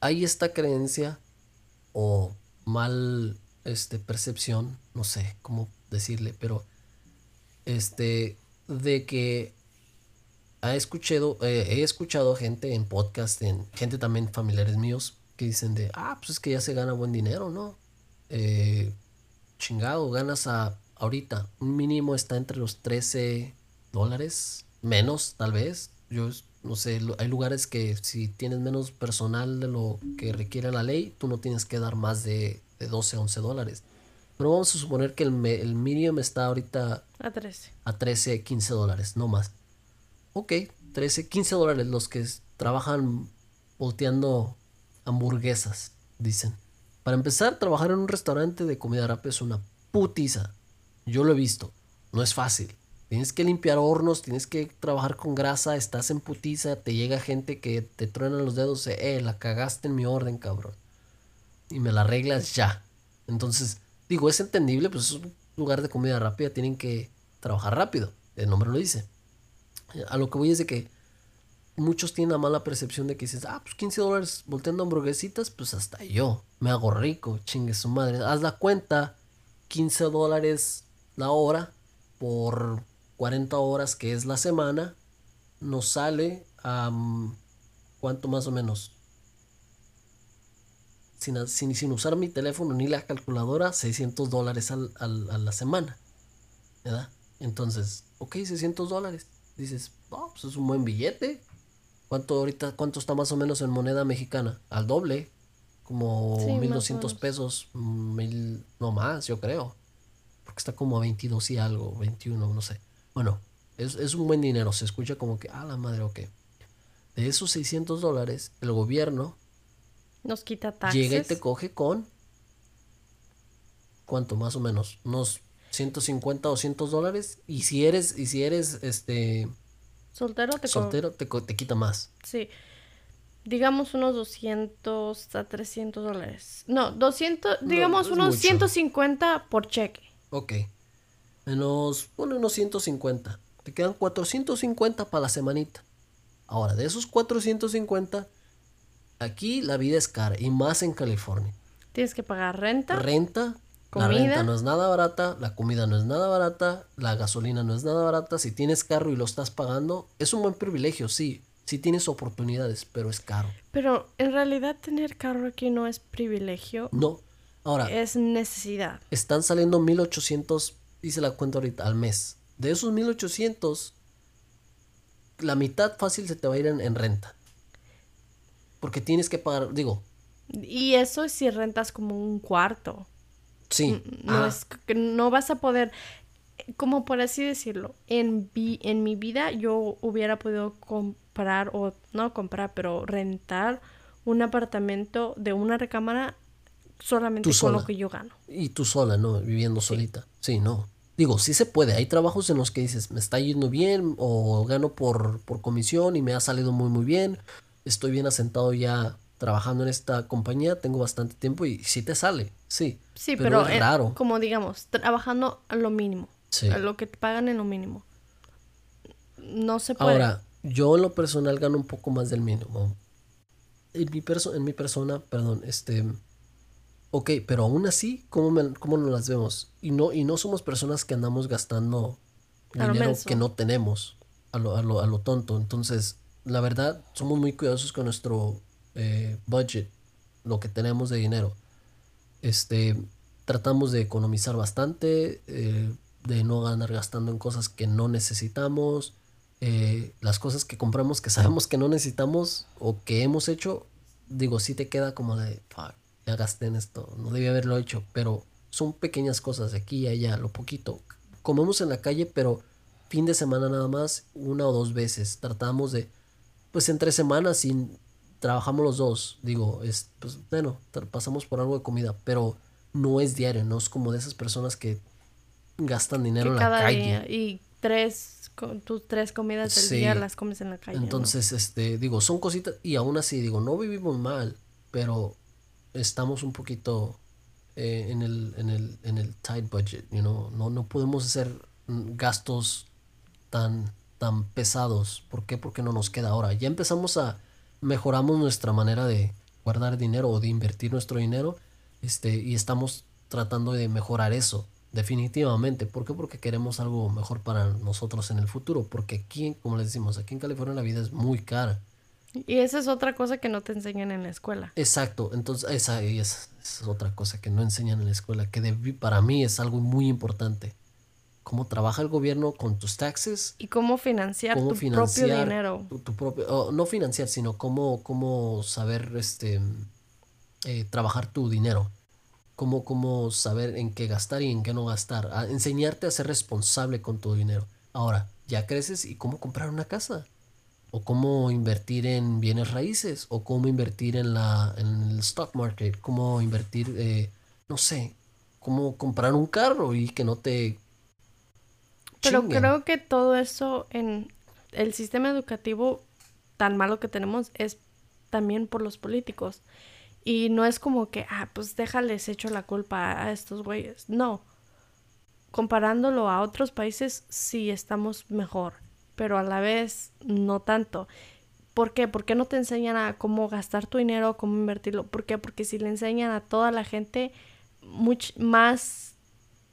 Hay esta creencia o mal este, percepción, no sé cómo decirle, pero este, de que he escuchado, eh, he escuchado gente en podcast, en gente también familiares míos, que dicen de, ah, pues es que ya se gana buen dinero, ¿no? Eh, chingado, ganas a, ahorita, un mínimo está entre los 13 dólares, menos tal vez. Yo no sé, hay lugares que si tienes menos personal de lo que requiere la ley, tú no tienes que dar más de, de 12, 11 dólares. Pero vamos a suponer que el, el mínimo está ahorita a 13. A 13, 15 dólares, no más. Ok, 13, 15 dólares los que trabajan volteando hamburguesas, dicen. Para empezar, trabajar en un restaurante de comida rápida es una putiza. Yo lo he visto. No es fácil. Tienes que limpiar hornos, tienes que trabajar con grasa, estás en putiza, te llega gente que te truena los dedos, eh, la cagaste en mi orden, cabrón. Y me la arreglas ya. Entonces, digo, es entendible, pues es un lugar de comida rápida, tienen que trabajar rápido. El nombre lo dice. A lo que voy es de que muchos tienen la mala percepción de que dices, ah, pues 15 dólares volteando hamburguesitas, pues hasta yo me hago rico, chingue su madre. Haz la cuenta, 15 dólares la hora por 40 horas que es la semana, nos sale a... ¿Cuánto más o menos? Sin, sin, usar mi teléfono ni la calculadora, 600 dólares al, a la semana. ¿Verdad? Entonces, ok, 600 dólares. Dices, oh, pues es un buen billete. ¿Cuánto ahorita, cuánto está más o menos en moneda mexicana? Al doble. Como 1200 pesos, mil, no más, yo creo. Porque está como a 22 y algo, 21, no sé. Bueno, es, un buen dinero. Se escucha como que, ah, la madre, ok. De esos 600 dólares, el gobierno nos quita taxes. Llega y te coge con. ¿Cuánto más o menos? Unos 150 o 200 dólares. Y si eres, y si eres este. Soltero te Soltero te, te quita más. Sí. Digamos unos 200 a 300 dólares. No, 200, digamos unos 150 por cheque. Ok menos, pone unos 150. Te quedan 450 para la semanita. Ahora, de esos 450, aquí la vida es cara y más en California. Tienes que pagar renta. Renta. La renta no es nada barata, la comida no es nada barata, la gasolina no es nada barata. Si tienes carro y lo estás pagando, es un buen privilegio, sí. Sí tienes oportunidades, pero es caro. Pero en realidad tener carro aquí no es privilegio. No. Ahora. Es necesidad. Están saliendo 1800 dice la cuenta ahorita, al mes. De esos 1800, la mitad fácil se te va a ir en, renta. Porque tienes que pagar, digo. Y eso es si rentas como un cuarto. Sí. No, ah. es que no vas a poder, como por así decirlo, en, en mi vida yo hubiera podido comprar, o no comprar, pero rentar un apartamento de una recámara solamente con lo que yo gano. Y tú sola, ¿no? Viviendo solita. Sí, no. Digo, sí se puede. Hay trabajos en los que dices, me está yendo bien o gano por, por comisión y me ha salido muy, muy bien. Estoy bien asentado ya trabajando en esta compañía, tengo bastante tiempo y sí te sale, sí. Sí, pero, es raro. como digamos, trabajando a lo mínimo. Sí. A lo que te pagan en lo mínimo. No se puede. Ahora, yo en lo personal gano un poco más del mínimo. En mi, en mi persona, perdón, este Ok, pero aún así, ¿cómo, nos las vemos? Y no, y no somos personas que andamos gastando dinero que no tenemos a lo, a, lo, a lo, tonto. Entonces, la verdad, somos muy cuidadosos con nuestro eh, budget, lo que tenemos de dinero. Este, tratamos de economizar bastante, eh, de no andar gastando en cosas que no necesitamos. Eh, las cosas que compramos que sabemos que no necesitamos o que hemos hecho, digo, sí te queda como de, fuck, ya gasté en esto, no debía haberlo hecho, pero son pequeñas cosas de aquí y allá, lo poquito. Comemos en la calle, pero fin de semana nada más, una o dos veces. Tratamos de, pues entre semanas, sin trabajamos los dos, digo, es, pues bueno, pasamos por algo de comida, pero no es diario, no es como de esas personas que gastan dinero en la calle. y tres, tus tres comidas del día las comes en la calle. Entonces, este, digo, son cositas, y aún así, digo, no vivimos mal, pero estamos un poquito eh, en, el, en, el, en el tight budget, you know? no, no podemos hacer gastos tan, tan pesados. ¿Por qué? Porque no nos queda ahora. Ya empezamos a mejoramos nuestra manera de guardar dinero o de invertir nuestro dinero este, y estamos tratando de mejorar eso. definitivamente. ¿Por qué? Porque queremos algo mejor para nosotros en el futuro. Porque aquí, como les decimos, aquí en California la vida es muy cara. Y esa es otra cosa que no te enseñan en la escuela. Exacto, entonces esa, es, es otra cosa que no enseñan en la escuela, que para mí es algo muy importante. Cómo trabaja el gobierno con tus taxes. Y cómo financiar tu propio dinero. Tu, propio, no financiar, sino cómo, cómo saber este, eh, trabajar tu dinero. Cómo, cómo saber en qué gastar y en qué no gastar. enseñarte a ser responsable con tu dinero. Ahora, ya creces y cómo comprar una casa o cómo invertir en bienes raíces, o cómo invertir en, la, en el stock market, cómo invertir, eh, no sé, cómo comprar un carro y que no te... Pero creo que todo eso en el sistema educativo tan malo que tenemos es también por los políticos. Y no es como que, ah, pues déjales hecho la culpa a estos güeyes. No. Comparándolo a otros países, sí estamos mejor pero a la vez no tanto. ¿Por qué? ¿Por qué no te enseñan a cómo gastar tu dinero, cómo invertirlo? ¿Por qué? Porque si le enseñan a toda la gente, much, más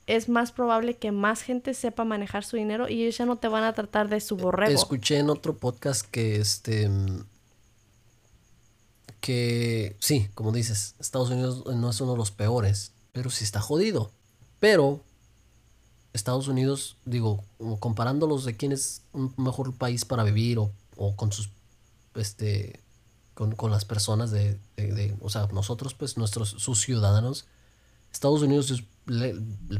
es más probable que más gente sepa manejar su dinero y ellos ya no te van a tratar de su borrego. Escuché en otro podcast que este que sí, como dices, Estados Unidos no es uno de los peores, pero sí está jodido. Pero Estados Unidos, digo, comparándolos de quién es un mejor país para vivir o, con sus, este, con, las personas de, o sea, nosotros, pues, nuestros, sus ciudadanos, Estados Unidos es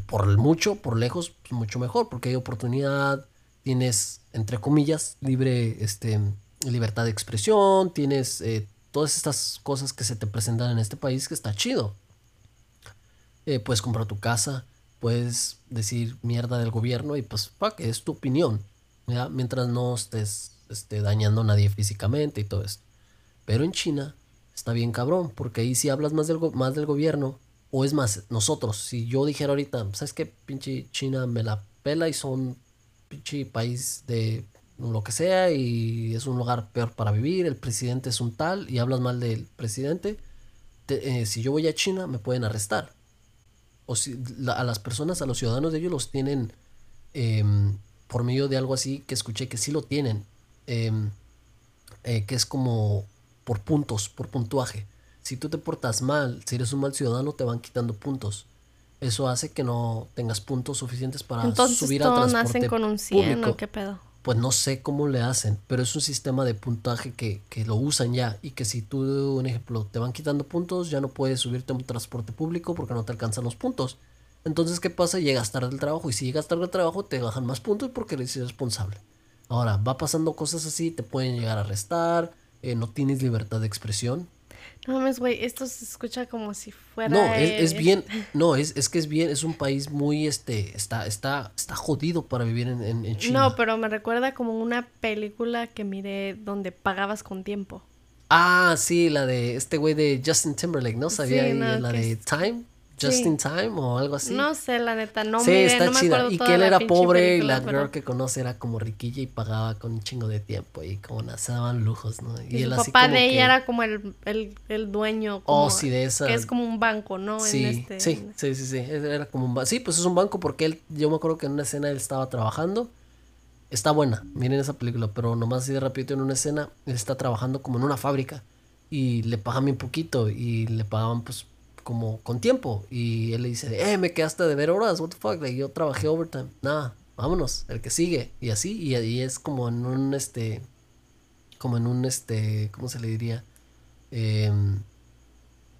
por mucho, por lejos, pues, mucho mejor, porque hay oportunidad, tienes, entre comillas, libre, este, libertad de expresión, tienes eh, todas estas cosas que se te presentan en este país que está chido. Eh, puedes comprar tu casa, puedes decir mierda del gobierno y pues fuck, es tu opinión, ¿ya? mientras no estés este, dañando a nadie físicamente y todo esto. Pero en China está bien cabrón, porque ahí si hablas más del, más del gobierno, o es más, nosotros, si yo dijera ahorita, ¿sabes qué? Pinche China me la pela y son pinche país de lo que sea y es un lugar peor para vivir, el presidente es un tal y hablas mal del presidente, eh, si yo voy a China me pueden arrestar o si, a las personas, a los ciudadanos de ellos los tienen em, por medio de algo así que escuché que sí lo tienen, em, eh, que es como por puntos, por puntuaje. Si tú te portas mal, si eres un mal ciudadano, te van quitando puntos. Eso hace que no tengas puntos suficientes para subir a transporte nacen con un 100, qué pedo? Pues no sé cómo le hacen, pero es un sistema de puntaje que, lo usan ya y que si tú, un ejemplo, te van quitando puntos, ya no puedes subirte a un transporte público porque no te alcanzan los puntos. Entonces, ¿qué pasa? Llegas tarde al trabajo y si llegas tarde al trabajo te bajan más puntos porque eres irresponsable. Ahora, va pasando cosas así, te pueden llegar a arrestar, eh, no tienes libertad de expresión, no mames, güey, esto se escucha como si fuera. No, es, bien, [laughs] no, es, es que es bien, es un país muy, este, está, está, está jodido para vivir en, en, China. No, pero me recuerda como una película que miré donde pagabas con tiempo. Ah, sí, la de este güey de Justin Timberlake, ¿no? Sabía la de Time. Just in Time o algo así. No sé, la neta, no sí, está chida. y que él era pobre y la girl que conoce era como riquilla y pagaba con un chingo de tiempo y como se daban lujos, ¿no? Y, el papá de ella era como el, el, el dueño. Como, oh, sí, de esa. Que es como un banco, ¿no? Sí, este, sí, sí, sí, sí, era como un banco. Sí, pues es un banco porque él, yo me acuerdo que en una escena él estaba trabajando. Está buena, miren esa película, pero nomás así de rapidito en una escena, él está trabajando como en una fábrica y le pagan bien poquito y le pagaban pues como con tiempo. Y él le dice, eh, me quedaste de ver horas, what the fuck, like, yo trabajé overtime. Nada, vámonos, el que sigue. Y así, y es como en un, este, como en un, este, ¿cómo se le diría? Em,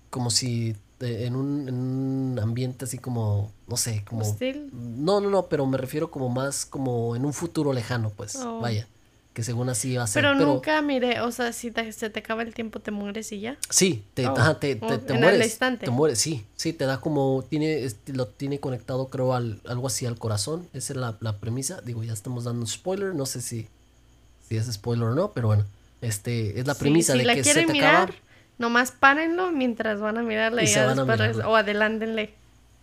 como si eh, en, un, en un ambiente así como, no sé, como... No, no, no, pero me refiero como más como en un futuro lejano, pues, oh. vaya que según así va a ser. Pero, nunca mire, o sea, si se te acaba el tiempo, te mueres y ya. Sí, te, oh. te, te, te mueres. Te mueres, sí, sí, te da como, tiene, lo tiene conectado creo al, algo así al corazón, esa es la, la premisa, digo, ya estamos dando un spoiler, no sé si, si es spoiler o no, pero bueno, este, es la premisa de que se te mirar, acaba. Nomás párenlo mientras van a mirarla y, ya después, o adelántenle.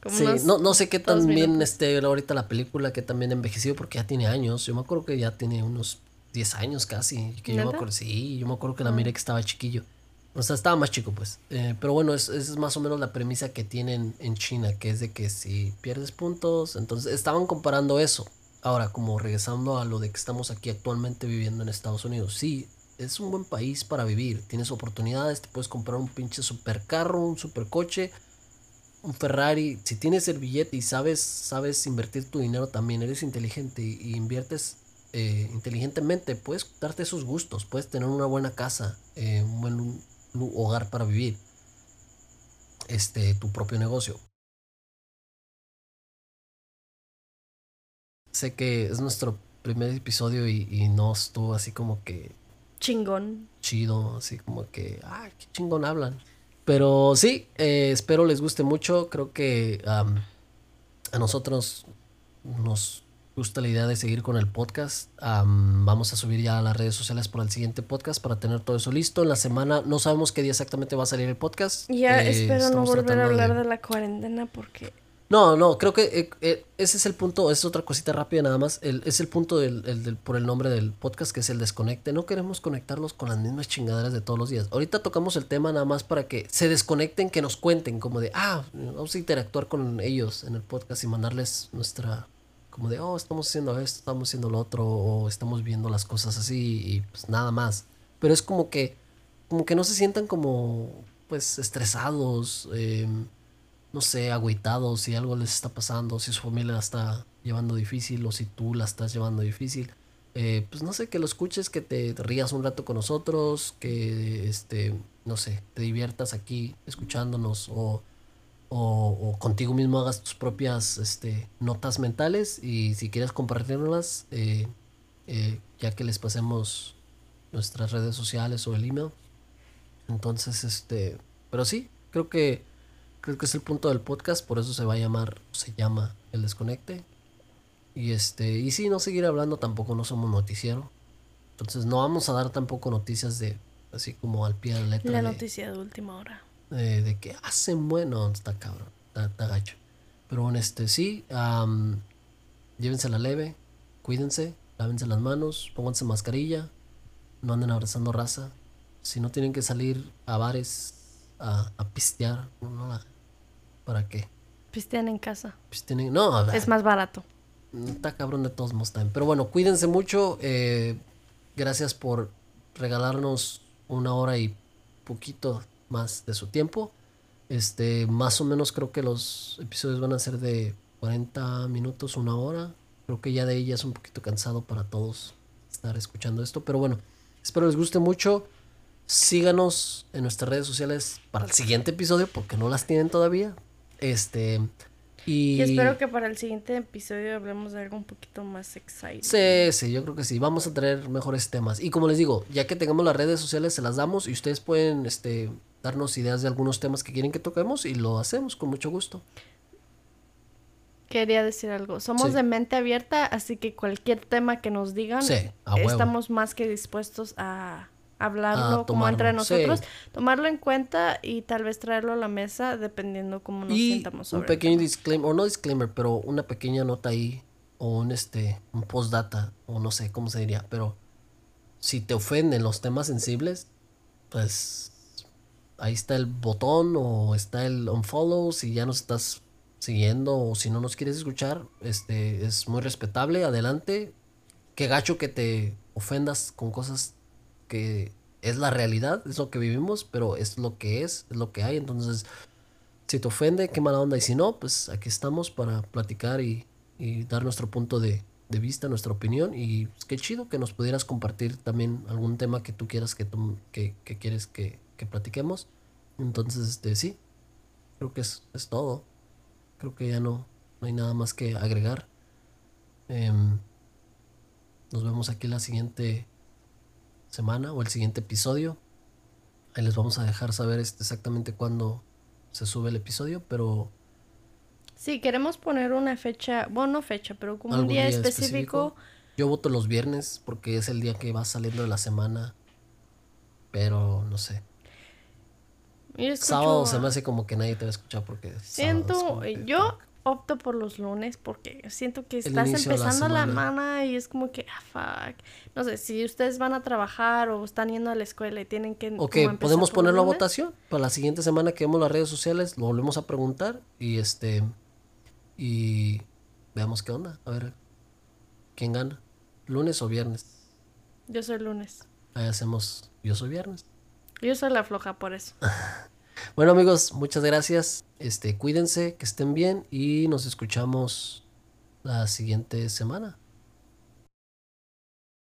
sí, no, no sé qué tan bien este, ahorita la película que también envejeció porque ya tiene años. Yo me acuerdo que ya tiene unos 10 años casi. Que yo me acuerdo, sí, yo me acuerdo que la miré que estaba chiquillo. O sea, estaba más chico, pues. Eh, pero bueno, es, es más o menos la premisa que tienen en China, que es de que si pierdes puntos, entonces estaban comparando eso. Ahora, como regresando a lo de que estamos aquí actualmente viviendo en Estados Unidos, sí, es un buen país para vivir. Tienes oportunidades, te puedes comprar un pinche supercarro, un supercoche, un Ferrari. Si tienes el billete y sabes, sabes invertir tu dinero también, eres inteligente y, inviertes eh, inteligentemente, puedes darte esos gustos, puedes tener una buena casa, eh, un buen hogar para vivir, este, tu propio negocio. Sé que es nuestro primer episodio y, no estuvo así como que... Chingón. Chido, así como que, ah, qué chingón hablan. Pero sí, eh, espero les guste mucho. Creo que a nosotros nos gusta la idea de seguir con el podcast. vamos a subir ya a las redes sociales para el siguiente podcast para tener todo eso listo. En la semana no sabemos qué día exactamente va a salir el podcast. Ya eh, espero no volver a hablar de... la cuarentena porque... No, no, creo que eh, eh, ese es el punto, es otra cosita rápida nada más. El, es el punto del, del, por el nombre del podcast, que es el desconecte. No queremos conectarlos con las mismas chingaderas de todos los días. Ahorita tocamos el tema nada más para que se desconecten, que nos cuenten, como de, ah, vamos a interactuar con ellos en el podcast y mandarles nuestra como de, oh, estamos haciendo esto, estamos haciendo lo otro, o estamos viendo las cosas así y pues nada más. Pero es como que, como que no se sientan como, pues, estresados, em, no sé, agüitados si algo les está pasando, si su familia la está llevando difícil o si tú la estás llevando difícil. Eh, pues no sé, que lo escuches, que te rías un rato con nosotros, que, este, no sé, te diviertas aquí escuchándonos o o, contigo mismo hagas tus propias este, notas mentales y si quieres compartirlas, eh, eh, ya que les pasemos nuestras redes sociales o el email. Entonces, este, pero sí, creo que creo que es el punto del podcast, por eso se va a llamar, se llama El Desconecte. Y este, y sí, no seguir hablando tampoco no somos noticiero. Entonces no vamos a dar tampoco noticias de así como al pie de la letra. La noticia de última hora. Eh, de que hacen bueno, está cabrón, está, gacho. Pero bueno, este sí, llévense la leve, cuídense, lávense las manos, pónganse mascarilla, no anden abrazando raza. Si no tienen que salir a bares a, a pistear, no, ¿para qué? Pistean en casa. Pistean no, es más barato. Está cabrón de todos modos Pero bueno, cuídense mucho. Eh, gracias por regalarnos una hora y poquito más de su tiempo. Este, más o menos creo que los episodios van a ser de 40 minutos, una hora. Creo que ya de ella es un poquito cansado para todos estar escuchando esto. Pero bueno, espero les guste mucho. Síganos en nuestras redes sociales para el siguiente episodio, porque no las tienen todavía. Este. Y... espero que para el siguiente episodio hablemos de algo un poquito más exciting. Sí, sí, yo creo que sí. Vamos a traer mejores temas. Y como les digo, ya que tengamos las redes sociales, se las damos y ustedes pueden este, darnos ideas de algunos temas que quieren que toquemos y lo hacemos con mucho gusto. Quería decir algo. Somos de mente abierta, así que cualquier tema que nos digan, estamos más que dispuestos a hablarlo como entre nosotros, tomarlo en cuenta y tal vez traerlo a la mesa dependiendo cómo nos sintamos sobre Un pequeño disclaimer, o no disclaimer, pero una pequeña nota ahí, o un este, un postdata, o no sé cómo se diría, pero si te ofenden los temas sensibles, pues ahí está el botón o está el unfollow si ya nos estás siguiendo o si no nos quieres escuchar, este es muy respetable, adelante. Qué gacho que te ofendas con cosas que es la realidad, es lo que vivimos, pero es lo que es, es lo que hay. Entonces, si te ofende, qué mala onda. Y si no, pues aquí estamos para platicar y, dar nuestro punto de, vista, nuestra opinión. Y pues, qué chido que nos pudieras compartir también algún tema que tú quieras que, que, que quieres que, que platiquemos. Entonces, este, sí, creo que es, es todo. Creo que ya no, no hay nada más que agregar. Em, nos vemos aquí la siguiente semana o el siguiente episodio. Ahí les vamos a dejar saber este, exactamente cuándo se sube el episodio, pero... Sí, queremos poner una fecha, bueno, no fecha, pero como un día, específico. Yo voto los viernes porque es el día que va saliendo de la semana, pero no sé. Sábado se me hace como que nadie te va a escuchar porque... Siento, yo opto por los lunes porque siento que estás empezando la, semana y es como que, ah, fuck. No sé, si ustedes van a trabajar o están yendo a la escuela y tienen que... Ok, podemos ponerlo a votación para la siguiente semana que vemos las redes sociales, lo volvemos a preguntar y este... Y veamos qué onda. A ver, ¿quién gana? ¿Lunes o viernes? Yo soy lunes. Ahí hacemos, yo soy viernes. Yo soy la floja por eso. [laughs] bueno amigos, muchas gracias. Este, cuídense, que estén bien y nos escuchamos la siguiente semana.